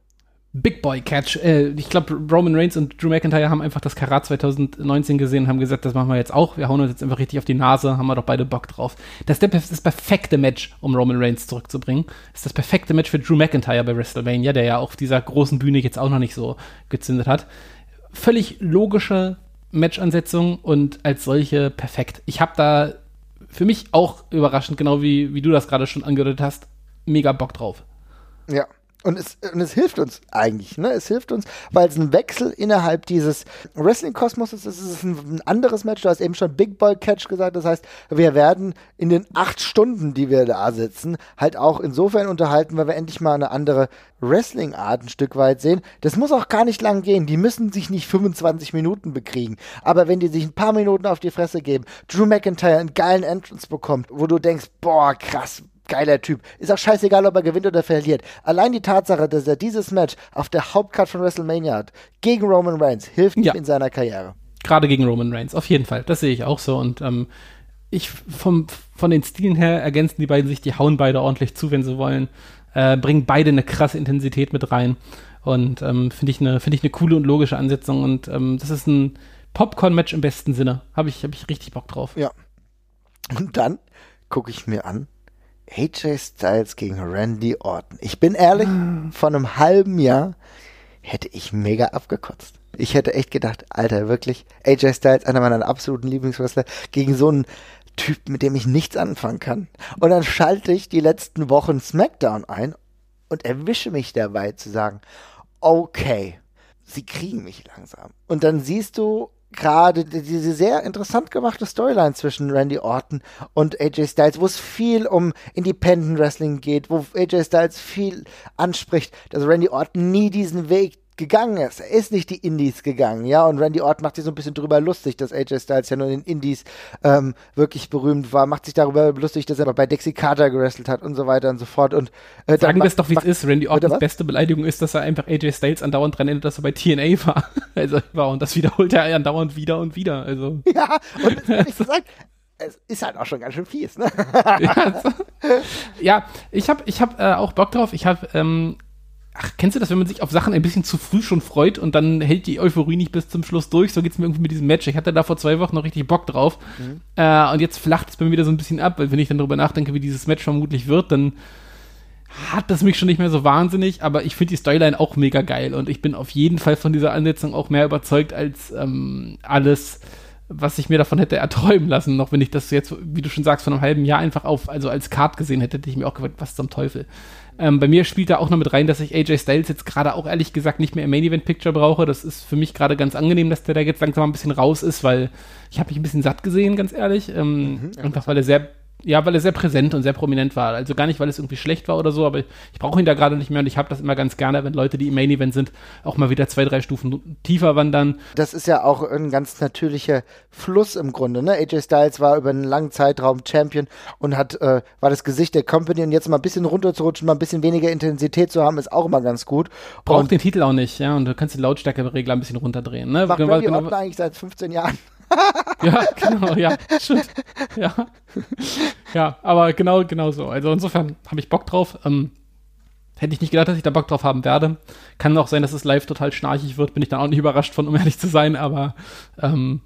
B: Big Boy Catch. Äh, ich glaube, Roman Reigns und Drew McIntyre haben einfach das Karat 2019 gesehen und haben gesagt, das machen wir jetzt auch. Wir hauen uns jetzt einfach richtig auf die Nase, haben wir doch beide Bock drauf. Das ist das perfekte Match, um Roman Reigns zurückzubringen. Das ist das perfekte Match für Drew McIntyre bei WrestleMania, der ja auf dieser großen Bühne jetzt auch noch nicht so gezündet hat. Völlig logische Matchansetzung und als solche perfekt. Ich habe da für mich auch überraschend, genau wie, wie du das gerade schon angedeutet hast, mega Bock drauf.
A: Ja, und es, und es hilft uns eigentlich, ne? Es hilft uns, weil es ein Wechsel innerhalb dieses Wrestling-Kosmos ist. Es ist ein, ein, anderes Match. Du hast eben schon Big Boy Catch gesagt. Das heißt, wir werden in den acht Stunden, die wir da sitzen, halt auch insofern unterhalten, weil wir endlich mal eine andere Wrestling-Art ein Stück weit sehen. Das muss auch gar nicht lang gehen. Die müssen sich nicht 25 Minuten bekriegen. Aber wenn die sich ein paar Minuten auf die Fresse geben, Drew McIntyre einen geilen Entrance bekommt, wo du denkst, boah, krass, geiler Typ. Ist auch scheißegal, ob er gewinnt oder verliert. Allein die Tatsache, dass er dieses Match auf der Hauptcard von WrestleMania hat, gegen Roman Reigns, hilft ihm in seiner Karriere.
B: Gerade gegen Roman Reigns, auf jeden Fall. Das sehe ich auch so. Und ähm, ich vom, von den Stilen her ergänzen die beiden sich, die hauen beide ordentlich zu, wenn sie wollen. Äh, bringen beide eine krasse Intensität mit rein. Und ähm, finde ich eine finde ich eine coole und logische Ansetzung. Und ähm, das ist ein Popcorn-Match im besten Sinne. Habe ich, hab ich richtig Bock drauf.
A: Ja. Und dann gucke ich mir an, AJ Styles gegen Randy Orton. Ich bin ehrlich, vor einem halben Jahr hätte ich mega abgekotzt. Ich hätte echt gedacht, Alter, wirklich, AJ Styles, einer meiner absoluten Lieblingswrestler, gegen so einen Typ, mit dem ich nichts anfangen kann. Und dann schalte ich die letzten Wochen SmackDown ein und erwische mich dabei zu sagen, okay, sie kriegen mich langsam. Und dann siehst du gerade diese sehr interessant gemachte Storyline zwischen Randy Orton und AJ Styles, wo es viel um Independent Wrestling geht, wo AJ Styles viel anspricht, dass Randy Orton nie diesen Weg gegangen ist. Er ist nicht die Indies gegangen, ja, und Randy Orton macht sich so ein bisschen drüber lustig, dass AJ Styles ja nur in den Indies ähm, wirklich berühmt war, macht sich darüber lustig, dass er bei Dixie Carter gewrestelt hat und so weiter und so fort. Und
B: äh, Sagen wir es doch, wie es ist. Randy Ortons beste Beleidigung ist, dass er einfach AJ Styles andauernd dran erinnert, dass er bei TNA war. also war und das wiederholt er andauernd wieder und wieder. Also.
A: Ja, und ehrlich gesagt, es ist halt auch schon ganz schön fies, ne?
B: ja, ja, ich habe ich hab, äh, auch Bock drauf. Ich habe ähm, Ach, kennst du das, wenn man sich auf Sachen ein bisschen zu früh schon freut und dann hält die Euphorie nicht bis zum Schluss durch? So geht's mir irgendwie mit diesem Match. Ich hatte da vor zwei Wochen noch richtig Bock drauf. Mhm. Äh, und jetzt flacht es bei mir wieder so ein bisschen ab, weil wenn ich dann darüber nachdenke, wie dieses Match vermutlich wird, dann hat das mich schon nicht mehr so wahnsinnig, aber ich finde die Storyline auch mega geil und ich bin auf jeden Fall von dieser Ansetzung auch mehr überzeugt als ähm, alles, was ich mir davon hätte erträumen lassen, noch wenn ich das jetzt, wie du schon sagst, von einem halben Jahr einfach auf, also als Card gesehen hätte, hätte ich mir auch gefragt, was zum Teufel. Ähm, bei mir spielt da auch noch mit rein, dass ich AJ Styles jetzt gerade auch ehrlich gesagt nicht mehr im Main Event Picture brauche. Das ist für mich gerade ganz angenehm, dass der da jetzt langsam ein bisschen raus ist, weil ich habe mich ein bisschen satt gesehen, ganz ehrlich. Ähm, mhm, einfach weil er sehr ja, weil er sehr präsent und sehr prominent war. Also gar nicht, weil es irgendwie schlecht war oder so, aber ich brauche ihn da gerade nicht mehr und ich habe das immer ganz gerne, wenn Leute, die im Main Event sind, auch mal wieder zwei, drei Stufen tiefer wandern.
A: Das ist ja auch ein ganz natürlicher Fluss im Grunde. Ne? AJ Styles war über einen langen Zeitraum Champion und hat äh, war das Gesicht der Company und jetzt mal ein bisschen runterzurutschen, mal ein bisschen weniger Intensität zu haben, ist auch immer ganz gut.
B: Braucht den Titel auch nicht, ja, und du kannst die Lautstärke-Regler ein bisschen runterdrehen. Ne?
A: Macht Randy genau, eigentlich seit 15 Jahren
B: ja, genau, ja, stimmt. Ja. ja, aber genau, genau so. Also insofern habe ich Bock drauf. Ähm, hätte ich nicht gedacht, dass ich da Bock drauf haben werde. Kann auch sein, dass es live total schnarchig wird, bin ich dann auch nicht überrascht von, um ehrlich zu sein, aber ähm,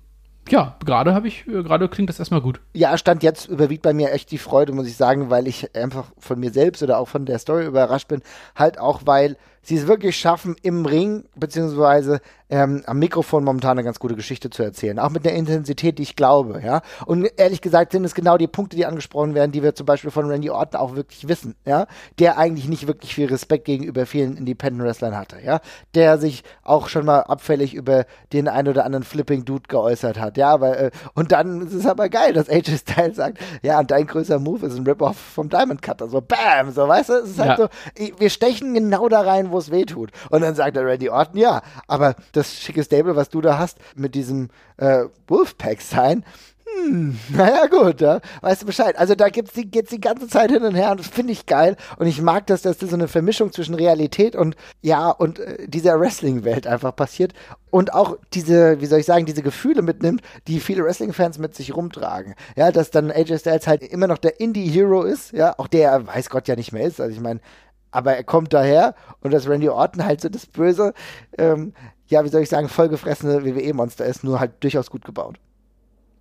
B: ja, gerade habe ich, äh, gerade klingt das erstmal gut.
A: Ja, Stand jetzt überwiegt bei mir echt die Freude, muss ich sagen, weil ich einfach von mir selbst oder auch von der Story überrascht bin. Halt auch, weil sie es wirklich schaffen, im Ring, beziehungsweise ähm, am Mikrofon momentan eine ganz gute Geschichte zu erzählen. Auch mit der Intensität, die ich glaube, ja. Und ehrlich gesagt sind es genau die Punkte, die angesprochen werden, die wir zum Beispiel von Randy Orton auch wirklich wissen, ja. Der eigentlich nicht wirklich viel Respekt gegenüber vielen Independent Wrestlern hatte, ja. Der sich auch schon mal abfällig über den ein oder anderen Flipping Dude geäußert hat, ja. Aber, äh, und dann ist es aber geil, dass AJ Styles sagt, ja, dein größter Move ist ein Rip-Off vom Diamond Cutter. So, bam, so, weißt du, es ist halt ja. so, wir stechen genau da rein, wo es weh tut. Und dann sagt der Randy Orton, ja, aber das schicke Stable, was du da hast, mit diesem äh, Wolfpack-Sign, hm, naja, gut, ja. weißt du Bescheid. Also da gibt's die, geht's die ganze Zeit hin und her und das finde ich geil. Und ich mag das, dass das so eine Vermischung zwischen Realität und, ja, und äh, dieser Wrestling-Welt einfach passiert. Und auch diese, wie soll ich sagen, diese Gefühle mitnimmt, die viele Wrestling-Fans mit sich rumtragen. Ja, dass dann AJ Styles halt immer noch der Indie-Hero ist, ja, auch der, weiß Gott ja nicht mehr ist. Also ich meine, aber er kommt daher und dass Randy Orton halt so das böse, ähm, ja, wie soll ich sagen, vollgefressene WWE-Monster ist, nur halt durchaus gut gebaut.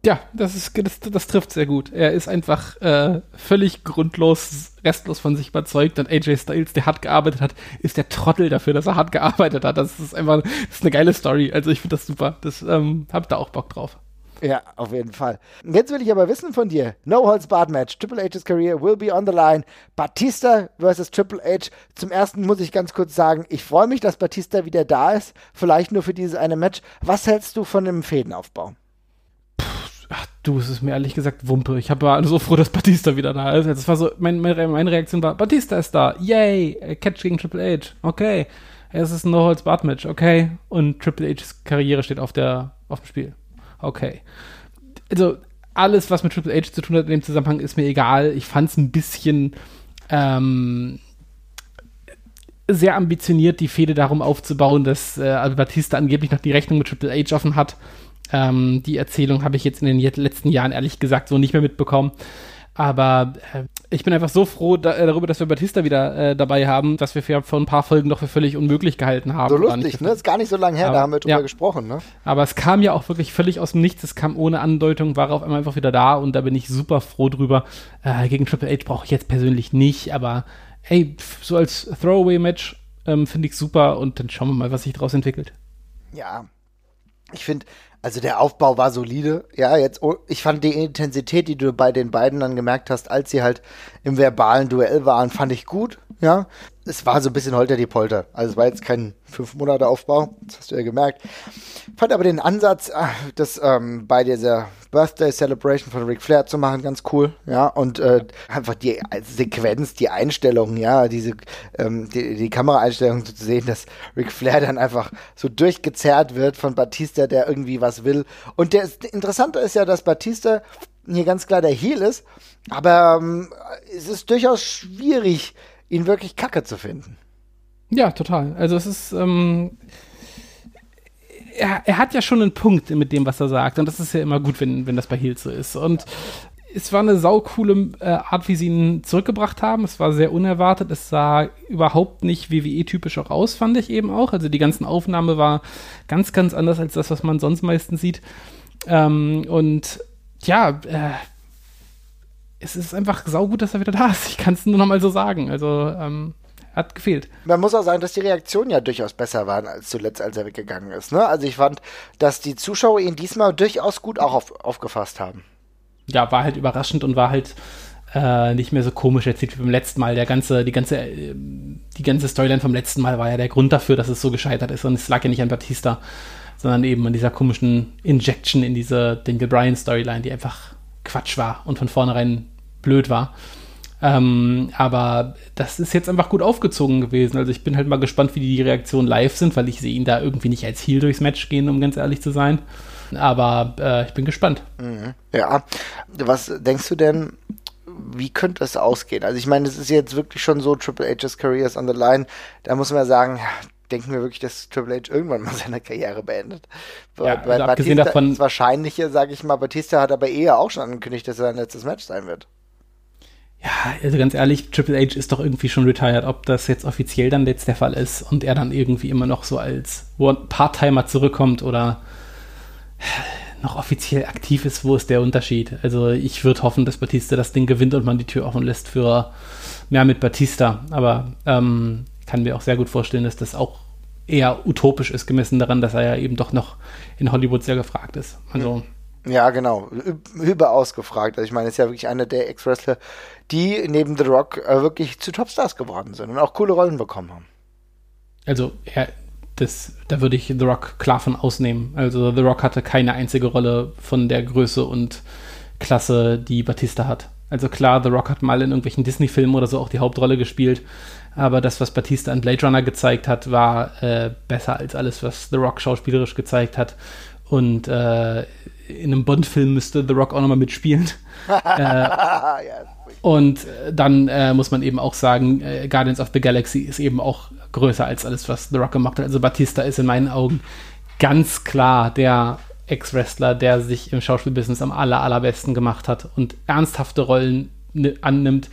B: Ja, das ist das, das trifft sehr gut. Er ist einfach äh, völlig grundlos, restlos von sich überzeugt und AJ Styles, der hart gearbeitet hat, ist der Trottel dafür, dass er hart gearbeitet hat. Das ist einfach, das ist eine geile Story. Also ich finde das super. Das ähm, hab da auch Bock drauf.
A: Ja, auf jeden Fall. Jetzt will ich aber wissen von dir. No Holds Barred Match. Triple H's Career will be on the line. Batista versus Triple H. Zum ersten muss ich ganz kurz sagen, ich freue mich, dass Batista wieder da ist. Vielleicht nur für dieses eine Match. Was hältst du von dem Fädenaufbau?
B: Ach du, es ist mir ehrlich gesagt Wumpe. Ich war so froh, dass Batista wieder da ist. Das war so, mein, meine, meine Reaktion war, Batista ist da. Yay! Catch gegen Triple H. Okay. Es ist ein No-Holds-Barred-Match. Okay. Und Triple H's Karriere steht auf, der, auf dem Spiel. Okay. Also, alles, was mit Triple H zu tun hat in dem Zusammenhang, ist mir egal. Ich fand es ein bisschen ähm, sehr ambitioniert, die Fehde darum aufzubauen, dass äh, Batista angeblich noch die Rechnung mit Triple H offen hat ähm, die Erzählung habe ich jetzt in den letzten Jahren ehrlich gesagt so nicht mehr mitbekommen. Aber äh, ich bin einfach so froh da, äh, darüber, dass wir Batista wieder äh, dabei haben, dass wir für, vor ein paar Folgen doch für völlig unmöglich gehalten haben.
A: So lustig, ne? Ist gar nicht so lange her, aber, da haben wir drüber ja. gesprochen, ne?
B: Aber es kam ja auch wirklich völlig aus dem Nichts. Es kam ohne Andeutung, war auf einmal einfach wieder da und da bin ich super froh drüber. Äh, gegen Triple H brauche ich jetzt persönlich nicht, aber ey, so als Throwaway-Match ähm, finde ich super und dann schauen wir mal, was sich daraus entwickelt.
A: Ja, ich finde, also der Aufbau war solide. Ja, jetzt, oh, ich fand die Intensität, die du bei den beiden dann gemerkt hast, als sie halt im verbalen Duell waren, fand ich gut. Ja, es war so ein bisschen holter die Polter. Also es war jetzt kein fünf Monate Aufbau, das hast du ja gemerkt. Fand aber den Ansatz, ah, das ähm, bei dieser Birthday Celebration von Ric Flair zu machen, ganz cool. Ja, und äh, einfach die Sequenz, die Einstellung, ja, diese ähm, die, die Kameraeinstellung so zu sehen, dass Ric Flair dann einfach so durchgezerrt wird von Batista, der irgendwie was will. Und der Interessante ist ja, dass Batista hier ganz klar der Heel ist, aber ähm, es ist durchaus schwierig, ihn wirklich kacke zu finden.
B: Ja, total. Also es ist, ähm, er, er, hat ja schon einen Punkt mit dem, was er sagt. Und das ist ja immer gut, wenn, wenn das bei Heels so ist. Und es war eine saukoole äh, Art, wie sie ihn zurückgebracht haben. Es war sehr unerwartet. Es sah überhaupt nicht WWE-typisch auch aus, fand ich eben auch. Also die ganzen Aufnahme war ganz, ganz anders als das, was man sonst meistens sieht. Ähm, und ja, äh, es ist einfach saugut, dass er wieder da ist. Ich kann es nur noch mal so sagen. Also, ähm, hat gefehlt.
A: Man muss auch sagen, dass die Reaktionen ja durchaus besser waren als zuletzt, als er weggegangen ist. Ne? Also ich fand, dass die Zuschauer ihn diesmal durchaus gut auch auf, aufgefasst haben.
B: Ja, war halt überraschend und war halt äh, nicht mehr so komisch erzählt wie beim letzten Mal. Der ganze, die ganze, äh, die ganze Storyline vom letzten Mal war ja der Grund dafür, dass es so gescheitert ist und es lag ja nicht an Batista, sondern eben an dieser komischen Injection in diese Daniel Bryan Storyline, die einfach Quatsch war und von vornherein blöd war. Ähm, aber das ist jetzt einfach gut aufgezogen gewesen. Also ich bin halt mal gespannt, wie die Reaktionen live sind, weil ich sehe ihn da irgendwie nicht als Heal durchs Match gehen, um ganz ehrlich zu sein. Aber äh, ich bin gespannt.
A: Mhm. Ja, was denkst du denn, wie könnte es ausgehen? Also ich meine, es ist jetzt wirklich schon so, Triple H's Career is on the line. Da muss man ja sagen, denken wir wirklich, dass Triple H irgendwann mal seine Karriere beendet.
B: Ja, bei also Batista davon,
A: das Wahrscheinliche, sage ich mal, Batista hat aber eher auch schon angekündigt, dass er sein letztes Match sein wird.
B: Ja, also ganz ehrlich, Triple H ist doch irgendwie schon retired, ob das jetzt offiziell dann jetzt der Fall ist und er dann irgendwie immer noch so als Part-Timer zurückkommt oder noch offiziell aktiv ist, wo ist der Unterschied? Also ich würde hoffen, dass Batista das Ding gewinnt und man die Tür offen lässt für mehr mit Batista. Aber ähm, kann mir auch sehr gut vorstellen, dass das auch eher utopisch ist, gemessen daran, dass er ja eben doch noch in Hollywood sehr gefragt ist. Also.
A: Ja, genau. Überaus gefragt. Also ich meine, es ist ja wirklich einer der Ex-Wrestler, die neben The Rock äh, wirklich zu Topstars geworden sind und auch coole Rollen bekommen haben.
B: Also, ja, das, da würde ich The Rock klar von ausnehmen. Also The Rock hatte keine einzige Rolle von der Größe und Klasse, die Batista hat. Also klar, The Rock hat mal in irgendwelchen Disney-Filmen oder so auch die Hauptrolle gespielt, aber das, was Batista an Blade Runner gezeigt hat, war äh, besser als alles, was The Rock schauspielerisch gezeigt hat. Und äh, in einem Bond-Film müsste The Rock auch nochmal mitspielen. äh, und äh, dann äh, muss man eben auch sagen, äh, Guardians of the Galaxy ist eben auch größer als alles, was The Rock gemacht hat. Also Batista ist in meinen Augen ganz klar der Ex-Wrestler, der sich im Schauspielbusiness am aller, allerbesten gemacht hat und ernsthafte Rollen annimmt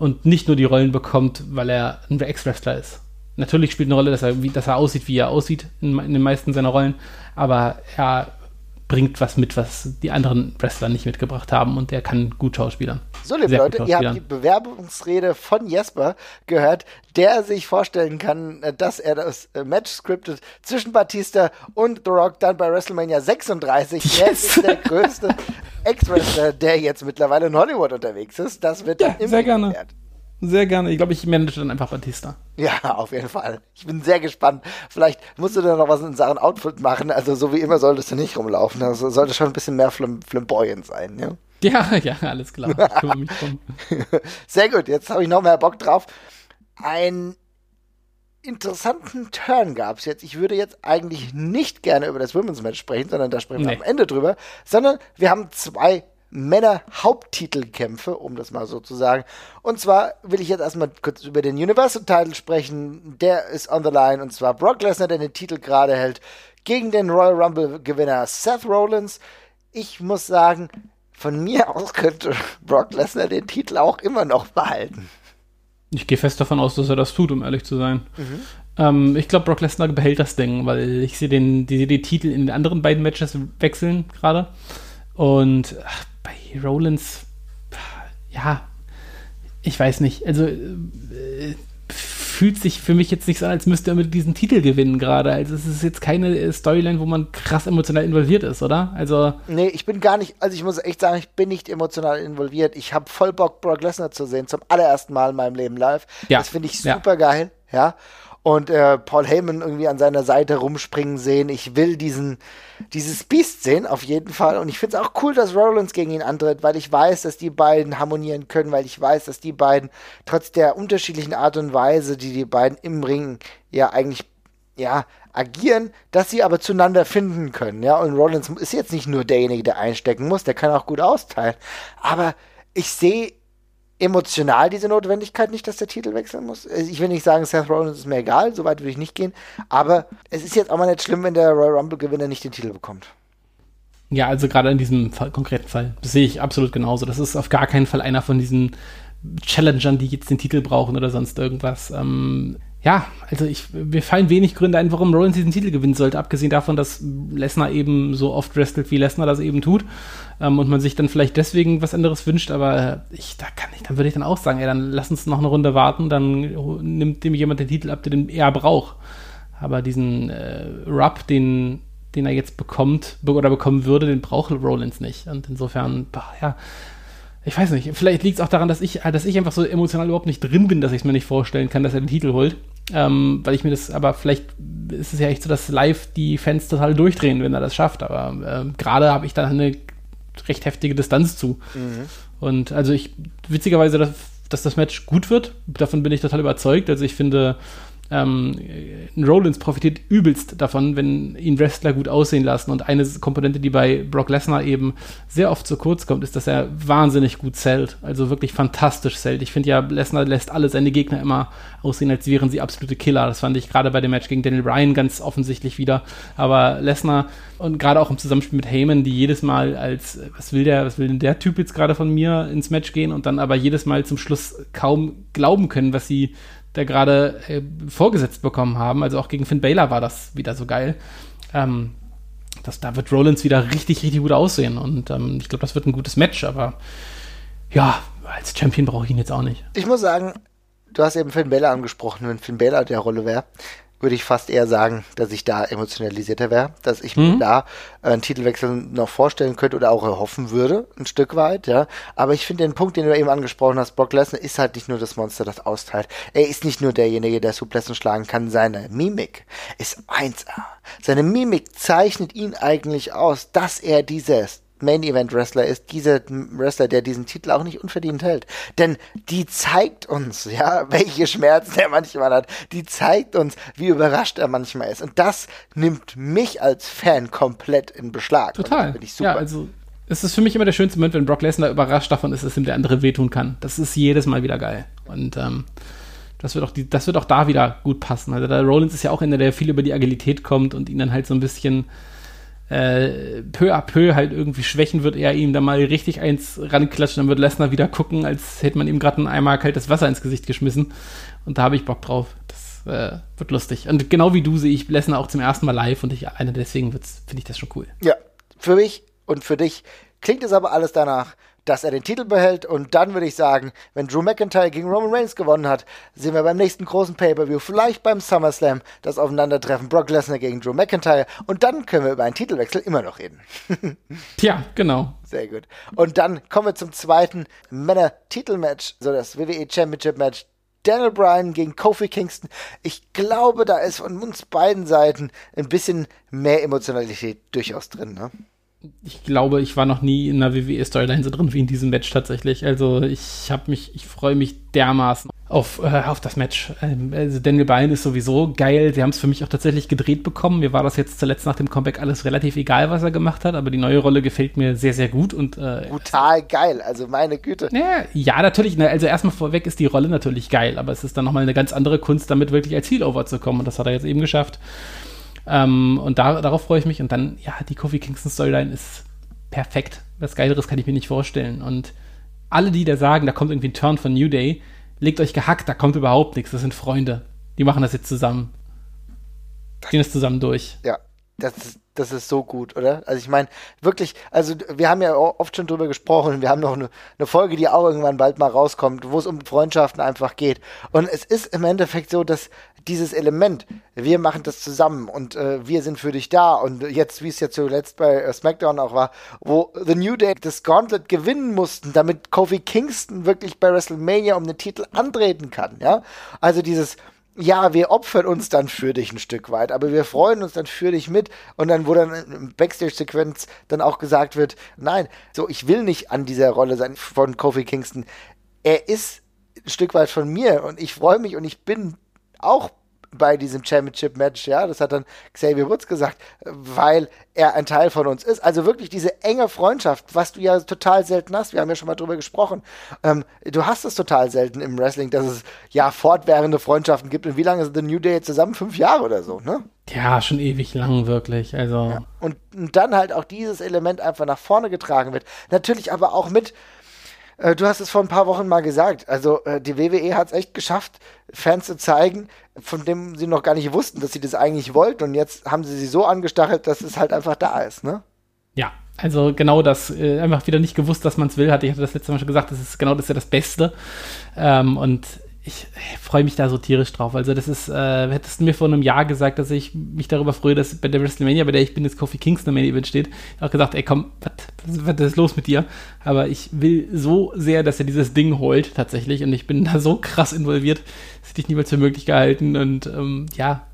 B: und nicht nur die Rollen bekommt, weil er ein Ex-Wrestler ist. Natürlich spielt eine Rolle, dass er, wie, dass er aussieht, wie er aussieht in, in den meisten seiner Rollen, aber er bringt was mit, was die anderen Wrestler nicht mitgebracht haben und der kann gut schauspielern.
A: So, liebe Leute, ihr habt die Bewerbungsrede von Jesper gehört, der sich vorstellen kann, dass er das äh, Match scriptet zwischen Batista und The Rock dann bei WrestleMania 36. Yes. Er ist der größte Ex-Wrestler, der jetzt mittlerweile in Hollywood unterwegs ist. Das wird
B: ja, sehr gerne. Wert. Sehr gerne. Ich glaube, ich manage dann einfach Batista.
A: Ja, auf jeden Fall. Ich bin sehr gespannt. Vielleicht musst du da noch was in Sachen Outfit machen. Also so wie immer solltest du nicht rumlaufen. Also sollte schon ein bisschen mehr flam flamboyant sein, ja?
B: Ja, ja, alles klar.
A: sehr gut. Jetzt habe ich noch mehr Bock drauf. Einen interessanten Turn gab es jetzt. Ich würde jetzt eigentlich nicht gerne über das Women's Match sprechen, sondern da sprechen nee. wir am Ende drüber. Sondern wir haben zwei Männer-Haupttitelkämpfe, um das mal so zu sagen. Und zwar will ich jetzt erstmal kurz über den Universal Title sprechen. Der ist on the line und zwar Brock Lesnar, der den Titel gerade hält, gegen den Royal Rumble-Gewinner Seth Rollins. Ich muss sagen, von mir aus könnte Brock Lesnar den Titel auch immer noch behalten.
B: Ich gehe fest davon aus, dass er das tut, um ehrlich zu sein. Mhm. Ähm, ich glaube, Brock Lesnar behält das Ding, weil ich sehe den, die, die Titel in den anderen beiden Matches wechseln gerade. Und ach, bei Rollins, ja, ich weiß nicht. Also äh, fühlt sich für mich jetzt nicht so an, als müsste er mit diesen Titel gewinnen gerade. Also es ist jetzt keine Storyline, wo man krass emotional involviert ist, oder? Also
A: nee, ich bin gar nicht, also ich muss echt sagen, ich bin nicht emotional involviert. Ich habe voll Bock, Brock Lesnar zu sehen, zum allerersten Mal in meinem Leben live. Ja. Das finde ich super ja. geil, ja und äh, Paul Heyman irgendwie an seiner Seite rumspringen sehen. Ich will diesen, dieses Biest sehen, auf jeden Fall. Und ich finde es auch cool, dass Rollins gegen ihn antritt, weil ich weiß, dass die beiden harmonieren können, weil ich weiß, dass die beiden trotz der unterschiedlichen Art und Weise, die die beiden im Ring ja eigentlich ja, agieren, dass sie aber zueinander finden können, ja. Und Rollins ist jetzt nicht nur derjenige, der einstecken muss, der kann auch gut austeilen. Aber ich sehe emotional diese Notwendigkeit nicht, dass der Titel wechseln muss. Also ich will nicht sagen, Seth Rollins ist mir egal, so weit würde ich nicht gehen, aber es ist jetzt auch mal nicht schlimm, wenn der Royal Rumble-Gewinner nicht den Titel bekommt.
B: Ja, also gerade in diesem Fall, konkreten Fall, das sehe ich absolut genauso. Das ist auf gar keinen Fall einer von diesen Challengern, die jetzt den Titel brauchen oder sonst irgendwas. Ähm, ja, also ich, mir fallen wenig Gründe ein, warum Rollins diesen Titel gewinnen sollte, abgesehen davon, dass Lesnar eben so oft wrestelt, wie Lesnar das eben tut. Ähm, und man sich dann vielleicht deswegen was anderes wünscht, aber ich, da kann ich, dann würde ich dann auch sagen, ey, dann lass uns noch eine Runde warten, dann nimmt dem jemand den Titel ab, den er braucht. Aber diesen äh, Rub, den, den er jetzt bekommt oder bekommen würde, den braucht Rollins nicht. Und insofern, boah, ja, ich weiß nicht, vielleicht liegt es auch daran, dass ich, dass ich einfach so emotional überhaupt nicht drin bin, dass ich es mir nicht vorstellen kann, dass er den Titel holt. Ähm, weil ich mir das, aber vielleicht ist es ja echt so, dass live die Fans total durchdrehen, wenn er das schafft. Aber äh, gerade habe ich da eine recht heftige Distanz zu. Mhm. Und also ich, witzigerweise, dass, dass das Match gut wird, davon bin ich total überzeugt. Also ich finde, ähm, Rollins profitiert übelst davon, wenn ihn Wrestler gut aussehen lassen. Und eine Komponente, die bei Brock Lesnar eben sehr oft zu kurz kommt, ist, dass er wahnsinnig gut zählt. Also wirklich fantastisch zählt. Ich finde ja, Lesnar lässt alle seine Gegner immer aussehen, als wären sie absolute Killer. Das fand ich gerade bei dem Match gegen Daniel Bryan ganz offensichtlich wieder. Aber Lesnar und gerade auch im Zusammenspiel mit Heyman, die jedes Mal als, was will der, was will denn der Typ jetzt gerade von mir ins Match gehen und dann aber jedes Mal zum Schluss kaum glauben können, was sie da gerade äh, vorgesetzt bekommen haben. Also auch gegen Finn Baylor war das wieder so geil. Ähm, das, da wird Rollins wieder richtig, richtig gut aussehen. Und ähm, ich glaube, das wird ein gutes Match, aber ja, als Champion brauche ich ihn jetzt auch nicht.
A: Ich muss sagen, du hast eben Finn Baylor angesprochen, wenn Finn Baylor der Rolle wäre würde ich fast eher sagen, dass ich da emotionalisierter wäre, dass ich mhm. mir da äh, einen Titelwechsel noch vorstellen könnte oder auch erhoffen würde, ein Stück weit, ja. Aber ich finde den Punkt, den du eben angesprochen hast, Brock Lesnar ist halt nicht nur das Monster, das austeilt. Er ist nicht nur derjenige, der Suplessen schlagen kann, seine Mimik ist 1A. Seine Mimik zeichnet ihn eigentlich aus, dass er dieses Main Event Wrestler ist, dieser Wrestler, der diesen Titel auch nicht unverdient hält. Denn die zeigt uns, ja, welche Schmerzen er manchmal hat. Die zeigt uns, wie überrascht er manchmal ist. Und das nimmt mich als Fan komplett in Beschlag.
B: Total. ich super. Ja, also es ist für mich immer der schönste Moment, wenn Brock Lesnar überrascht davon ist, dass ihm der andere wehtun kann. Das ist jedes Mal wieder geil. Und ähm, das wird, auch die, das wird auch da wieder gut passen. Also der Rollins ist ja auch einer, der viel über die Agilität kommt und ihn dann halt so ein bisschen äh, peu à peu halt irgendwie schwächen wird, er ihm da mal richtig eins ranklatscht, dann wird Lesnar wieder gucken, als hätte man ihm gerade einmal kaltes Wasser ins Gesicht geschmissen. Und da habe ich Bock drauf. Das äh, wird lustig. Und genau wie du sehe ich Lesnar auch zum ersten Mal live und ich alleine deswegen finde ich das schon cool.
A: Ja, für mich und für dich klingt es aber alles danach, dass er den Titel behält. Und dann würde ich sagen, wenn Drew McIntyre gegen Roman Reigns gewonnen hat, sehen wir beim nächsten großen Pay-Per-View, vielleicht beim SummerSlam, das Aufeinandertreffen Brock Lesnar gegen Drew McIntyre. Und dann können wir über einen Titelwechsel immer noch reden.
B: Tja, genau.
A: Sehr gut. Und dann kommen wir zum zweiten Männer-Titelmatch, so das WWE Championship-Match. Daniel Bryan gegen Kofi Kingston. Ich glaube, da ist von uns beiden Seiten ein bisschen mehr Emotionalität durchaus drin. Ne?
B: Ich glaube, ich war noch nie in einer WWE-Storyline so drin wie in diesem Match tatsächlich. Also ich habe mich, ich freue mich dermaßen auf, äh, auf das Match. Ähm, also Daniel Bryan ist sowieso geil. Sie haben es für mich auch tatsächlich gedreht bekommen. Mir war das jetzt zuletzt nach dem Comeback alles relativ egal, was er gemacht hat, aber die neue Rolle gefällt mir sehr, sehr gut und
A: äh, brutal geil. Also meine Güte.
B: Ja, ja natürlich. Also erstmal vorweg ist die Rolle natürlich geil, aber es ist dann nochmal eine ganz andere Kunst, damit wirklich als Heel over zu kommen und das hat er jetzt eben geschafft. Ähm, und da, darauf freue ich mich. Und dann, ja, die Kofi Kingston Storyline ist perfekt. Was Geileres kann ich mir nicht vorstellen. Und alle, die da sagen, da kommt irgendwie ein Turn von New Day, legt euch gehackt, da kommt überhaupt nichts. Das sind Freunde. Die machen das jetzt zusammen. Gehen das zusammen durch.
A: Ja, das ist, das ist so gut, oder? Also ich meine, wirklich, also wir haben ja oft schon drüber gesprochen, wir haben noch eine, eine, Folge, die auch irgendwann bald mal rauskommt, wo es um Freundschaften einfach geht. Und es ist im Endeffekt so, dass dieses Element, wir machen das zusammen und äh, wir sind für dich da und jetzt, wie es ja zuletzt bei äh, SmackDown auch war, wo The New Day das Gauntlet gewinnen mussten, damit Kofi Kingston wirklich bei WrestleMania um den Titel antreten kann, ja? Also dieses, ja, wir opfern uns dann für dich ein Stück weit, aber wir freuen uns dann für dich mit. Und dann, wo dann im Backstage-Sequenz dann auch gesagt wird, nein, so, ich will nicht an dieser Rolle sein von Kofi Kingston. Er ist ein Stück weit von mir und ich freue mich und ich bin auch bei diesem Championship-Match, ja, das hat dann Xavier Woods gesagt, weil er ein Teil von uns ist. Also wirklich diese enge Freundschaft, was du ja total selten hast. Wir haben ja schon mal drüber gesprochen. Ähm, du hast es total selten im Wrestling, dass es ja fortwährende Freundschaften gibt. Und wie lange ist The New Day zusammen? Fünf Jahre oder so, ne?
B: Ja, schon ewig lang, wirklich. Also. Ja.
A: Und, und dann halt auch dieses Element einfach nach vorne getragen wird. Natürlich aber auch mit, äh, du hast es vor ein paar Wochen mal gesagt. Also äh, die WWE hat es echt geschafft, Fans zu zeigen, von dem sie noch gar nicht wussten, dass sie das eigentlich wollten. Und jetzt haben sie sie so angestachelt, dass es halt einfach da ist, ne?
B: Ja, also genau das, äh, einfach wieder nicht gewusst, dass man es will, hatte ich hatte das letzte Mal schon gesagt, das ist genau das ist ja das Beste. Ähm, und ich, ich freue mich da so tierisch drauf. Also, das ist, äh, hättest du mir vor einem Jahr gesagt, dass ich mich darüber freue, dass bei der WrestleMania, bei der ich bin, jetzt Kofi Kingston Main Event steht, auch gesagt, ey, komm, was, was ist los mit dir? Aber ich will so sehr, dass er dieses Ding holt, tatsächlich. Und ich bin da so krass involviert, das hätte ich niemals für möglich gehalten. Und ähm, ja,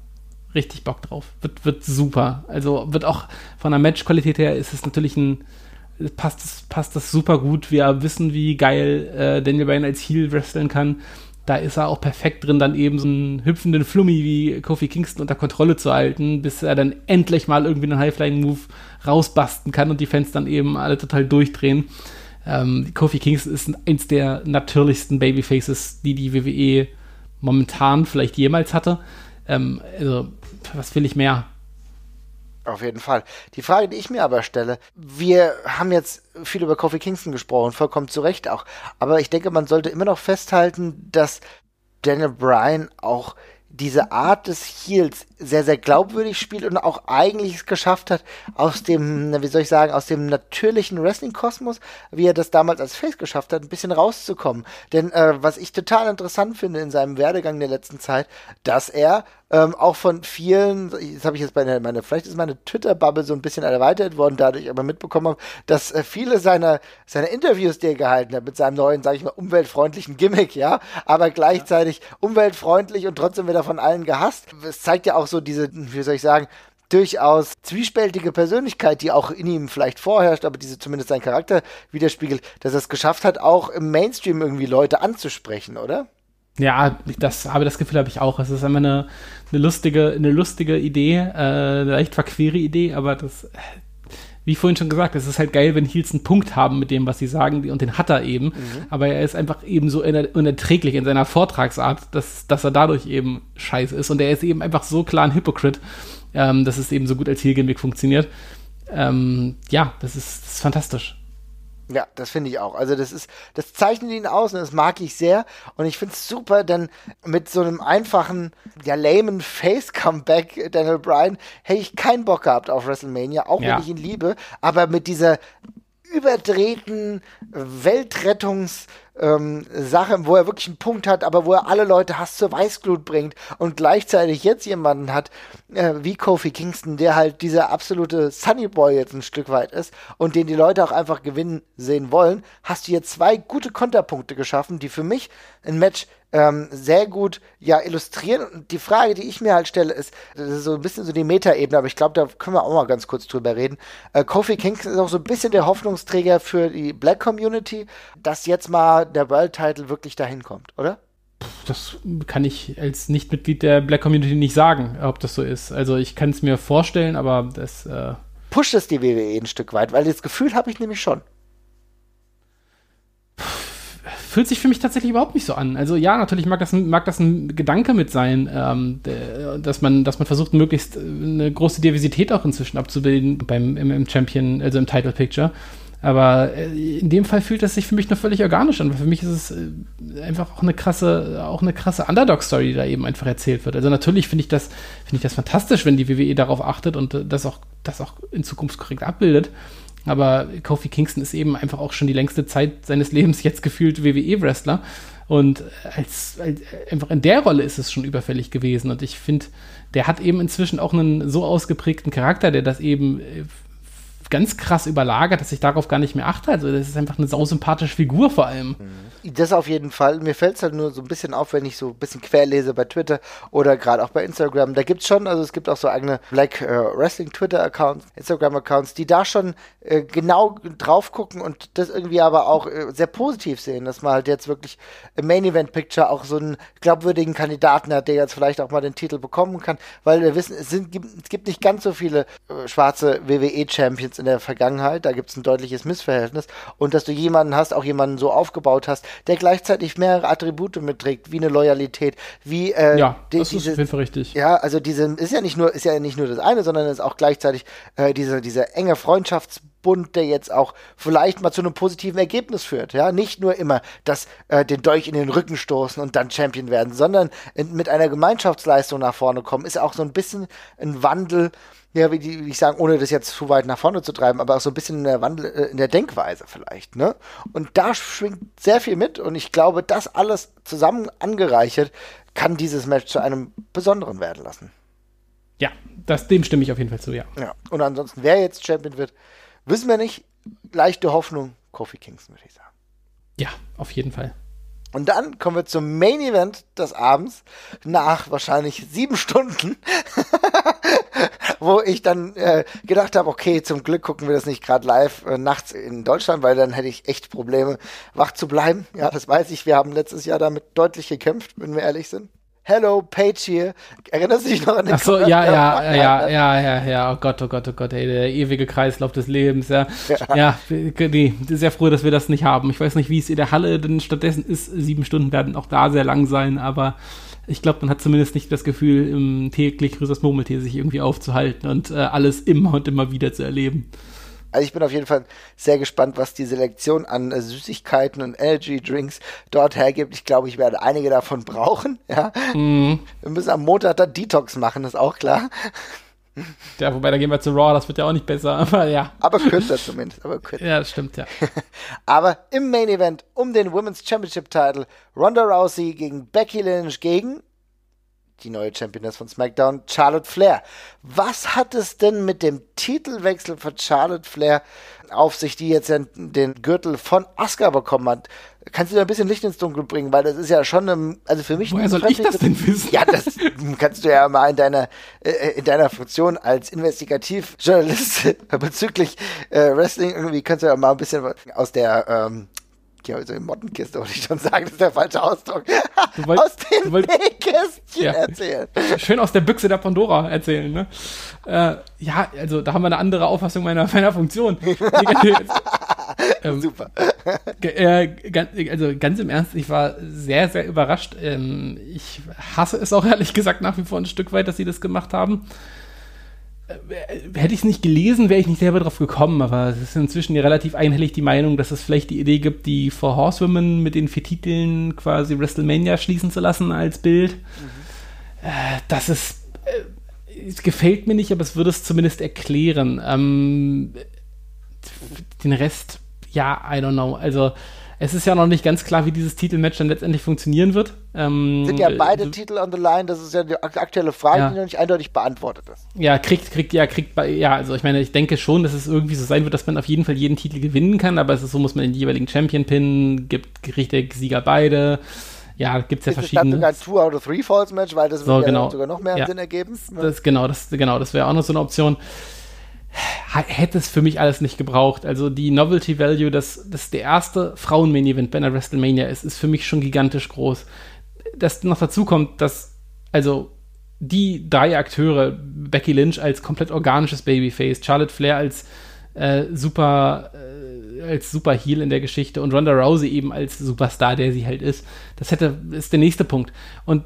B: richtig Bock drauf. Wird, wird super. Also, wird auch von der Matchqualität her ist es natürlich ein passt, passt das super gut. Wir wissen, wie geil äh, Daniel Bryan als Heel wresteln kann da ist er auch perfekt drin, dann eben so einen hüpfenden Flummi wie Kofi Kingston unter Kontrolle zu halten, bis er dann endlich mal irgendwie einen High-Flying-Move rausbasten kann und die Fans dann eben alle total durchdrehen. Ähm, Kofi Kingston ist eins der natürlichsten Babyfaces, die die WWE momentan vielleicht jemals hatte. Ähm, also, was will ich mehr?
A: Auf jeden Fall. Die Frage, die ich mir aber stelle, wir haben jetzt viel über Kofi Kingston gesprochen, vollkommen zu Recht auch. Aber ich denke, man sollte immer noch festhalten, dass Daniel Bryan auch diese Art des Heels sehr, sehr glaubwürdig spielt und auch eigentlich es geschafft hat, aus dem, wie soll ich sagen, aus dem natürlichen Wrestling-Kosmos, wie er das damals als Face geschafft hat, ein bisschen rauszukommen. Denn äh, was ich total interessant finde in seinem Werdegang der letzten Zeit, dass er ähm, auch von vielen, das habe ich jetzt bei der, meine, vielleicht ist meine Twitter-Bubble so ein bisschen erweitert worden, dadurch aber mitbekommen habe, dass äh, viele seiner, seiner Interviews, die er gehalten hat, mit seinem neuen, sage ich mal, umweltfreundlichen Gimmick, ja, aber gleichzeitig ja. umweltfreundlich und trotzdem wieder von allen gehasst. Es zeigt ja auch so diese, wie soll ich sagen, durchaus zwiespältige Persönlichkeit, die auch in ihm vielleicht vorherrscht, aber diese zumindest seinen Charakter widerspiegelt, dass er es geschafft hat, auch im Mainstream irgendwie Leute anzusprechen, oder?
B: Ja, das habe das Gefühl habe ich auch. Es ist einfach eine, eine lustige, eine lustige Idee, äh, eine leicht verquere Idee, aber das, wie vorhin schon gesagt, es ist halt geil, wenn Heels einen Punkt haben mit dem, was sie sagen, und den hat er eben. Mhm. Aber er ist einfach eben so unerträglich in seiner Vortragsart, dass, dass er dadurch eben scheiße ist. Und er ist eben einfach so klar ein Hypocrite, ähm, dass es eben so gut als Heel-Gimmick funktioniert. ähm, ja, das ist, das ist fantastisch.
A: Ja, das finde ich auch. Also das ist, das zeichnet ihn aus und das mag ich sehr. Und ich finde es super, denn mit so einem einfachen, ja, lamen Face-Comeback Daniel Bryan hätte ich keinen Bock gehabt auf WrestleMania, auch ja. wenn ich ihn liebe. Aber mit dieser überdrehten Weltrettungs- ähm, Sache, wo er wirklich einen Punkt hat, aber wo er alle Leute Hass zur Weißglut bringt und gleichzeitig jetzt jemanden hat, äh, wie Kofi Kingston, der halt dieser absolute Sunny Boy jetzt ein Stück weit ist und den die Leute auch einfach gewinnen sehen wollen, hast du hier zwei gute Konterpunkte geschaffen, die für mich ein Match ähm, sehr gut ja illustrieren. Und die Frage, die ich mir halt stelle, ist, das ist so ein bisschen so die Metaebene, aber ich glaube, da können wir auch mal ganz kurz drüber reden. Äh, Kofi Kingston ist auch so ein bisschen der Hoffnungsträger für die Black Community, dass jetzt mal der World Title wirklich dahin kommt, oder?
B: Das kann ich als Nicht-Mitglied der Black Community nicht sagen, ob das so ist. Also ich kann es mir vorstellen, aber das äh
A: pusht es die WWE ein Stück weit, weil das Gefühl habe ich nämlich schon
B: fühlt sich für mich tatsächlich überhaupt nicht so an. Also ja, natürlich mag das, mag das ein Gedanke mit sein, ähm, dass, man, dass man versucht, möglichst äh, eine große Diversität auch inzwischen abzubilden beim im, im Champion, also im Title Picture. Aber äh, in dem Fall fühlt das sich für mich noch völlig organisch an, für mich ist es äh, einfach auch eine krasse, auch eine krasse Underdog-Story, die da eben einfach erzählt wird. Also natürlich finde ich das, finde ich das fantastisch, wenn die WWE darauf achtet und das auch, das auch in Zukunft korrekt abbildet. Aber Kofi Kingston ist eben einfach auch schon die längste Zeit seines Lebens jetzt gefühlt WWE-Wrestler. Und als, als, einfach in der Rolle ist es schon überfällig gewesen. Und ich finde, der hat eben inzwischen auch einen so ausgeprägten Charakter, der das eben äh, ganz krass überlagert, dass ich darauf gar nicht mehr achte. Also das ist einfach eine sausympathische Figur vor allem.
A: Mhm. Das auf jeden Fall. Mir fällt es halt nur so ein bisschen auf, wenn ich so ein bisschen querlese bei Twitter oder gerade auch bei Instagram. Da gibt es schon, also es gibt auch so eigene Black äh, Wrestling Twitter-Accounts, Instagram-Accounts, die da schon äh, genau drauf gucken und das irgendwie aber auch äh, sehr positiv sehen, dass man halt jetzt wirklich im Main Event Picture auch so einen glaubwürdigen Kandidaten hat, der jetzt vielleicht auch mal den Titel bekommen kann, weil wir wissen, es, sind, es gibt nicht ganz so viele äh, schwarze WWE-Champions in der Vergangenheit, da gibt es ein deutliches Missverhältnis und dass du jemanden hast, auch jemanden so aufgebaut hast, der gleichzeitig mehrere Attribute mitträgt, wie eine Loyalität, wie
B: äh, ja, die, das diese, ist auf jeden Fall richtig.
A: Ja, also diese ist ja nicht nur ist ja nicht nur das eine, sondern ist auch gleichzeitig äh, diese diese enge Freundschaftsbund, der jetzt auch vielleicht mal zu einem positiven Ergebnis führt, ja, nicht nur immer das äh, den Dolch in den Rücken stoßen und dann Champion werden, sondern in, mit einer Gemeinschaftsleistung nach vorne kommen, ist auch so ein bisschen ein Wandel ja, wie, die, wie ich sagen, ohne das jetzt zu weit nach vorne zu treiben, aber auch so ein bisschen in der Wandel, äh, in der Denkweise vielleicht, ne? Und da schwingt sehr viel mit und ich glaube, das alles zusammen angereichert kann dieses Match zu einem besonderen werden lassen.
B: Ja, das, dem stimme ich auf jeden Fall zu, ja.
A: Ja, und ansonsten, wer jetzt Champion wird, wissen wir nicht. Leichte Hoffnung, Kofi Kingston, würde ich sagen.
B: Ja, auf jeden Fall.
A: Und dann kommen wir zum Main Event des Abends nach wahrscheinlich sieben Stunden. wo ich dann äh, gedacht habe, okay, zum Glück gucken wir das nicht gerade live äh, nachts in Deutschland, weil dann hätte ich echt Probleme, wach zu bleiben. Ja, das weiß ich. Wir haben letztes Jahr damit deutlich gekämpft, wenn wir ehrlich sind. Hello, Page hier. Erinnerst du dich noch an den
B: Ach so, ja, ja, ja, ja, ja, ja, oh Gott, oh Gott, oh Gott, ey, der ewige Kreislauf des Lebens, ja. Ja, ja nee, sehr froh, dass wir das nicht haben. Ich weiß nicht, wie es in der Halle denn stattdessen ist. Sieben Stunden werden auch da sehr lang sein, aber ich glaube, man hat zumindest nicht das Gefühl, im täglich größeres Murmeltier sich irgendwie aufzuhalten und äh, alles immer und immer wieder zu erleben.
A: Also ich bin auf jeden Fall sehr gespannt, was die Selektion an äh, Süßigkeiten und Energy Drinks dort hergibt. Ich glaube, ich werde einige davon brauchen. Ja. Mm. Wir müssen am Montag dann Detox machen, ist auch klar.
B: Ja, wobei, da gehen wir zu Raw, das wird ja auch nicht besser, aber ja.
A: Aber kürzer zumindest, aber kürzer.
B: Ja, das stimmt, ja.
A: aber im Main Event um den Women's Championship Title Ronda Rousey gegen Becky Lynch gegen die neue Championess von SmackDown, Charlotte Flair. Was hat es denn mit dem Titelwechsel von Charlotte Flair auf sich, die jetzt den Gürtel von Asuka bekommen hat? Kannst du da ein bisschen Licht ins Dunkel bringen, weil das ist ja schon, eine, also für mich.
B: Woher soll ich das denn wissen?
A: Ja, das kannst du ja mal in deiner äh, in deiner Funktion als Investigativjournalist bezüglich äh, Wrestling irgendwie kannst du ja mal ein bisschen aus der ähm, ja, also in Mottenkiste wollte ich schon sagen, das ist der falsche Ausdruck. Wollt, aus dem Nähkästchen ja. erzählen.
B: Schön aus der Büchse der Pandora erzählen, ne? Äh, ja, also da haben wir eine andere Auffassung meiner, meiner Funktion. ähm, Super. Äh, also ganz im Ernst, ich war sehr, sehr überrascht. Ähm, ich hasse es auch ehrlich gesagt nach wie vor ein Stück weit, dass sie das gemacht haben hätte ich es nicht gelesen, wäre ich nicht selber drauf gekommen, aber es ist inzwischen ja relativ einhellig die Meinung, dass es vielleicht die Idee gibt, die Four Horsewomen mit den vier Titeln quasi WrestleMania schließen zu lassen als Bild. Mhm. Äh, das ist, äh, es gefällt mir nicht, aber es würde es zumindest erklären. Ähm, den Rest, ja, I don't know. Also, es ist ja noch nicht ganz klar, wie dieses Titelmatch dann letztendlich funktionieren wird.
A: Ähm, sind ja beide äh, Titel on the line, das ist ja die aktuelle Frage, ja. die noch nicht eindeutig beantwortet ist.
B: Ja, kriegt, kriegt, ja, kriegt, ja, also ich meine, ich denke schon, dass es irgendwie so sein wird, dass man auf jeden Fall jeden Titel gewinnen kann, aber es ist so, muss man den jeweiligen Champion pinnen, gibt richtig Sieger beide. Ja, gibt es ja verschiedene.
A: sogar ein Two out of Three Falls Match, weil das
B: so, genau.
A: ja sogar noch mehr
B: ja.
A: Sinn ergeben.
B: Das, genau, das, genau, das wäre auch noch so eine Option hätte es für mich alles nicht gebraucht. Also die Novelty Value, dass das der erste Frauen-Main-Event bei einer WrestleMania ist, ist für mich schon gigantisch groß. Dass noch dazu kommt, dass also die drei Akteure, Becky Lynch als komplett organisches Babyface, Charlotte Flair als äh, super äh, als super Heel in der Geschichte und Ronda Rousey eben als Superstar, der sie halt ist. Das hätte ist der nächste Punkt. Und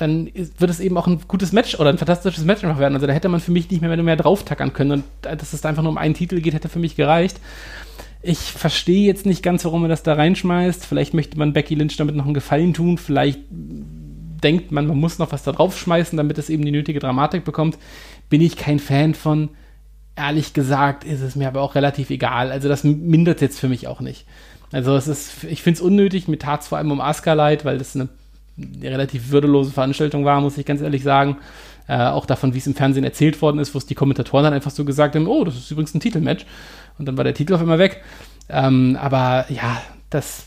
B: dann wird es eben auch ein gutes Match oder ein fantastisches Match einfach werden. Also da hätte man für mich nicht mehr, mehr drauftackern können. Und dass es einfach nur um einen Titel geht, hätte für mich gereicht. Ich verstehe jetzt nicht ganz, warum man das da reinschmeißt. Vielleicht möchte man Becky Lynch damit noch einen Gefallen tun. Vielleicht denkt man, man muss noch was da draufschmeißen, damit es eben die nötige Dramatik bekommt. Bin ich kein Fan von. Ehrlich gesagt ist es mir aber auch relativ egal. Also das mindert jetzt für mich auch nicht. Also es ist, ich finde es unnötig. Mir tat es vor allem um Asuka leid, weil das eine relativ würdelose Veranstaltung war, muss ich ganz ehrlich sagen. Äh, auch davon, wie es im Fernsehen erzählt worden ist, wo es die Kommentatoren dann einfach so gesagt haben, oh, das ist übrigens ein Titelmatch. Und dann war der Titel auf einmal weg. Ähm, aber ja, das,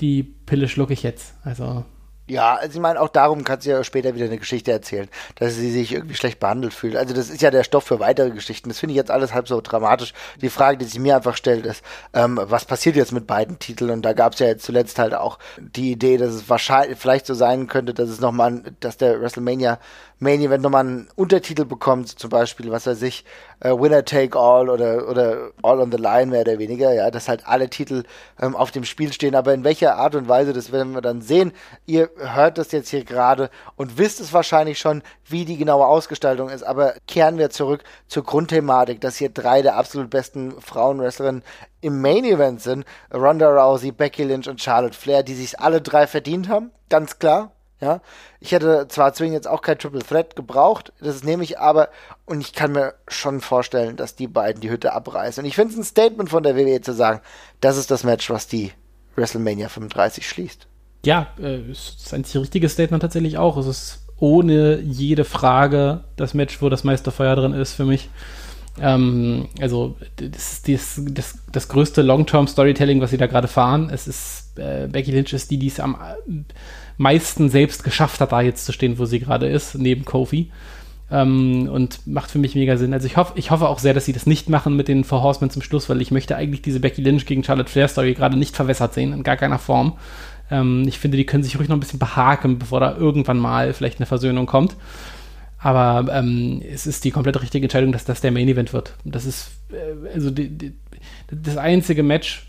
B: die Pille schlucke ich jetzt. Also
A: ja, also ich meine, auch darum kann sie ja später wieder eine Geschichte erzählen, dass sie sich irgendwie schlecht behandelt fühlt. Also das ist ja der Stoff für weitere Geschichten. Das finde ich jetzt alles halb so dramatisch. Die Frage, die sich mir einfach stellt, ist, ähm, was passiert jetzt mit beiden Titeln? Und da gab es ja jetzt zuletzt halt auch die Idee, dass es wahrscheinlich vielleicht so sein könnte, dass es nochmal, dass der WrestleMania Main Event nochmal einen Untertitel bekommt, zum Beispiel, was weiß ich, äh, Winner Take All oder, oder All on the Line mehr oder weniger, ja, dass halt alle Titel ähm, auf dem Spiel stehen, aber in welcher Art und Weise, das werden wir dann sehen. Ihr hört das jetzt hier gerade und wisst es wahrscheinlich schon, wie die genaue Ausgestaltung ist, aber kehren wir zurück zur Grundthematik, dass hier drei der absolut besten Frauenwrestlerinnen im Main Event sind, Ronda Rousey, Becky Lynch und Charlotte Flair, die sich alle drei verdient haben, ganz klar, ja, ich hätte zwar zwingend jetzt auch kein Triple Threat gebraucht, das nehme ich aber, und ich kann mir schon vorstellen, dass die beiden die Hütte abreißen. Und ich finde es ein Statement von der WWE zu sagen, das ist das Match, was die WrestleMania 35 schließt.
B: Ja, äh, ist ein richtiges Statement tatsächlich auch. Es ist ohne jede Frage das Match, wo das meiste Feuer drin ist für mich. Ähm, also das, das, das, das größte Long-Term-Storytelling, was sie da gerade fahren. Es ist äh, Becky Lynch ist die, die es am äh, meisten selbst geschafft hat, da jetzt zu stehen, wo sie gerade ist, neben Kofi. Ähm, und macht für mich mega Sinn. Also ich hoffe, ich hoffe auch sehr, dass sie das nicht machen mit den Four Horsemen zum Schluss, weil ich möchte eigentlich diese Becky Lynch gegen Charlotte Flair Story gerade nicht verwässert sehen, in gar keiner Form. Ähm, ich finde, die können sich ruhig noch ein bisschen behaken, bevor da irgendwann mal vielleicht eine Versöhnung kommt. Aber ähm, es ist die komplett richtige Entscheidung, dass das der Main Event wird. Das ist äh, also die, die, das einzige Match,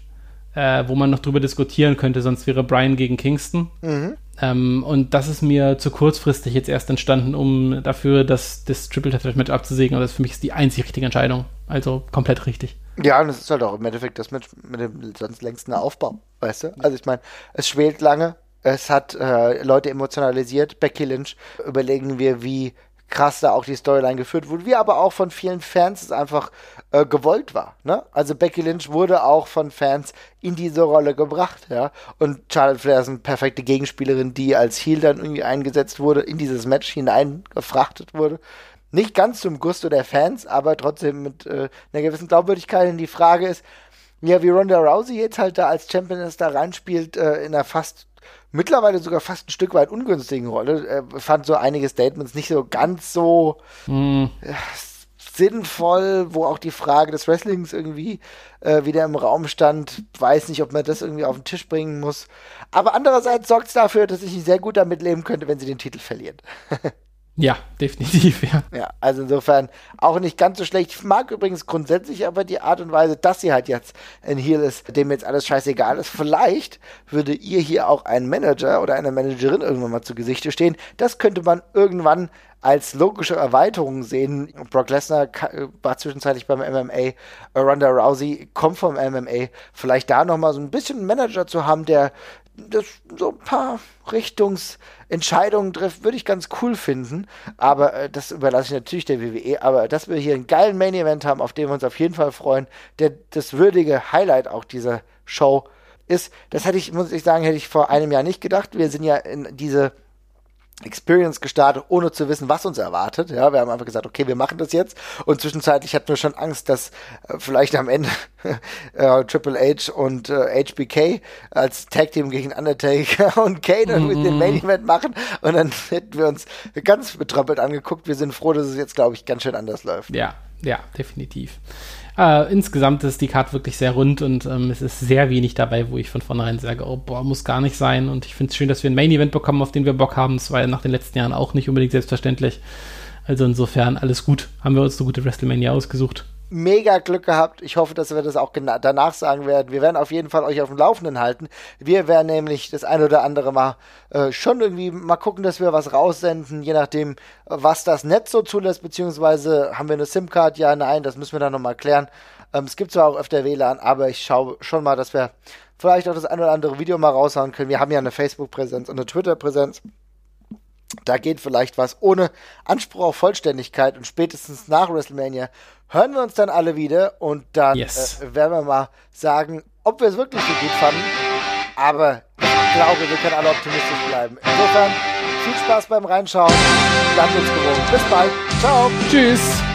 B: äh, wo man noch drüber diskutieren könnte, sonst wäre Brian gegen Kingston. Mhm. Ähm, und das ist mir zu kurzfristig jetzt erst entstanden, um dafür das, das Triple Threat Match abzusägen. Und das für mich ist die einzig richtige Entscheidung. Also komplett richtig.
A: Ja, und es ist halt auch im Endeffekt das mit, mit dem sonst längsten Aufbau, weißt du? Also ich meine, es schwelt lange, es hat äh, Leute emotionalisiert. Becky Lynch überlegen wir, wie krass da auch die Storyline geführt wurde, wie aber auch von vielen Fans es einfach äh, gewollt war. Ne? Also Becky Lynch wurde auch von Fans in diese Rolle gebracht, ja. Und Charlotte Flair ist eine perfekte Gegenspielerin, die als Heel dann irgendwie eingesetzt wurde, in dieses Match hineingefrachtet wurde. Nicht ganz zum Gusto der Fans, aber trotzdem mit äh, einer gewissen Glaubwürdigkeit. Und die Frage ist, ja, wie Ronda Rousey jetzt halt da als Championess da reinspielt, äh, in einer fast mittlerweile sogar fast ein Stück weit ungünstigen Rolle. Er fand so einige Statements nicht so ganz so mm. Sinnvoll, wo auch die Frage des Wrestlings irgendwie äh, wieder im Raum stand. Weiß nicht, ob man das irgendwie auf den Tisch bringen muss. Aber andererseits sorgt es dafür, dass ich sehr gut damit leben könnte, wenn sie den Titel verlieren.
B: Ja, definitiv, ja.
A: Ja, also insofern auch nicht ganz so schlecht. Ich mag übrigens grundsätzlich aber die Art und Weise, dass sie halt jetzt ein Heal ist, dem jetzt alles scheißegal ist. Vielleicht würde ihr hier auch ein Manager oder eine Managerin irgendwann mal zu Gesichte stehen. Das könnte man irgendwann als logische Erweiterung sehen. Brock Lesnar war zwischenzeitlich beim MMA, Ronda Rousey kommt vom MMA. Vielleicht da nochmal so ein bisschen einen Manager zu haben, der das so ein paar Richtungsentscheidungen trifft, würde ich ganz cool finden. Aber äh, das überlasse ich natürlich der WWE. Aber dass wir hier einen geilen Main Event haben, auf den wir uns auf jeden Fall freuen, der das würdige Highlight auch dieser Show ist, das hätte ich, muss ich sagen, hätte ich vor einem Jahr nicht gedacht. Wir sind ja in diese Experience gestartet, ohne zu wissen, was uns erwartet. Ja, wir haben einfach gesagt, okay, wir machen das jetzt. Und zwischenzeitlich hatten wir schon Angst, dass äh, vielleicht am Ende äh, Triple H und äh, HBK als Tag Team gegen Undertaker und Kane dann mit dem mhm. Main Event machen. Und dann hätten wir uns ganz betröppelt angeguckt. Wir sind froh, dass es jetzt, glaube ich, ganz schön anders läuft.
B: Ja, ja, definitiv. Äh, insgesamt ist die Karte wirklich sehr rund und ähm, es ist sehr wenig dabei, wo ich von vornherein sage, oh, boah, muss gar nicht sein. Und ich finde es schön, dass wir ein Main-Event bekommen, auf den wir Bock haben. Das war ja nach den letzten Jahren auch nicht unbedingt selbstverständlich. Also insofern alles gut. Haben wir uns eine gute WrestleMania ausgesucht
A: mega Glück gehabt. Ich hoffe, dass wir das auch danach sagen werden. Wir werden auf jeden Fall euch auf dem Laufenden halten. Wir werden nämlich das ein oder andere Mal äh, schon irgendwie mal gucken, dass wir was raussenden, je nachdem, was das Netz so zulässt, beziehungsweise haben wir eine SIM-Card? Ja, nein, das müssen wir dann nochmal klären. Ähm, es gibt zwar auch öfter WLAN, aber ich schaue schon mal, dass wir vielleicht auch das ein oder andere Video mal raushauen können. Wir haben ja eine Facebook-Präsenz und eine Twitter-Präsenz. Da geht vielleicht was ohne Anspruch auf Vollständigkeit und spätestens nach WrestleMania hören wir uns dann alle wieder und dann yes. äh, werden wir mal sagen, ob wir es wirklich so gut fanden. Aber ich glaube, wir können alle optimistisch bleiben. Insofern viel Spaß beim Reinschauen. Bleibt uns gewohnt. Bis bald. Ciao.
B: Tschüss.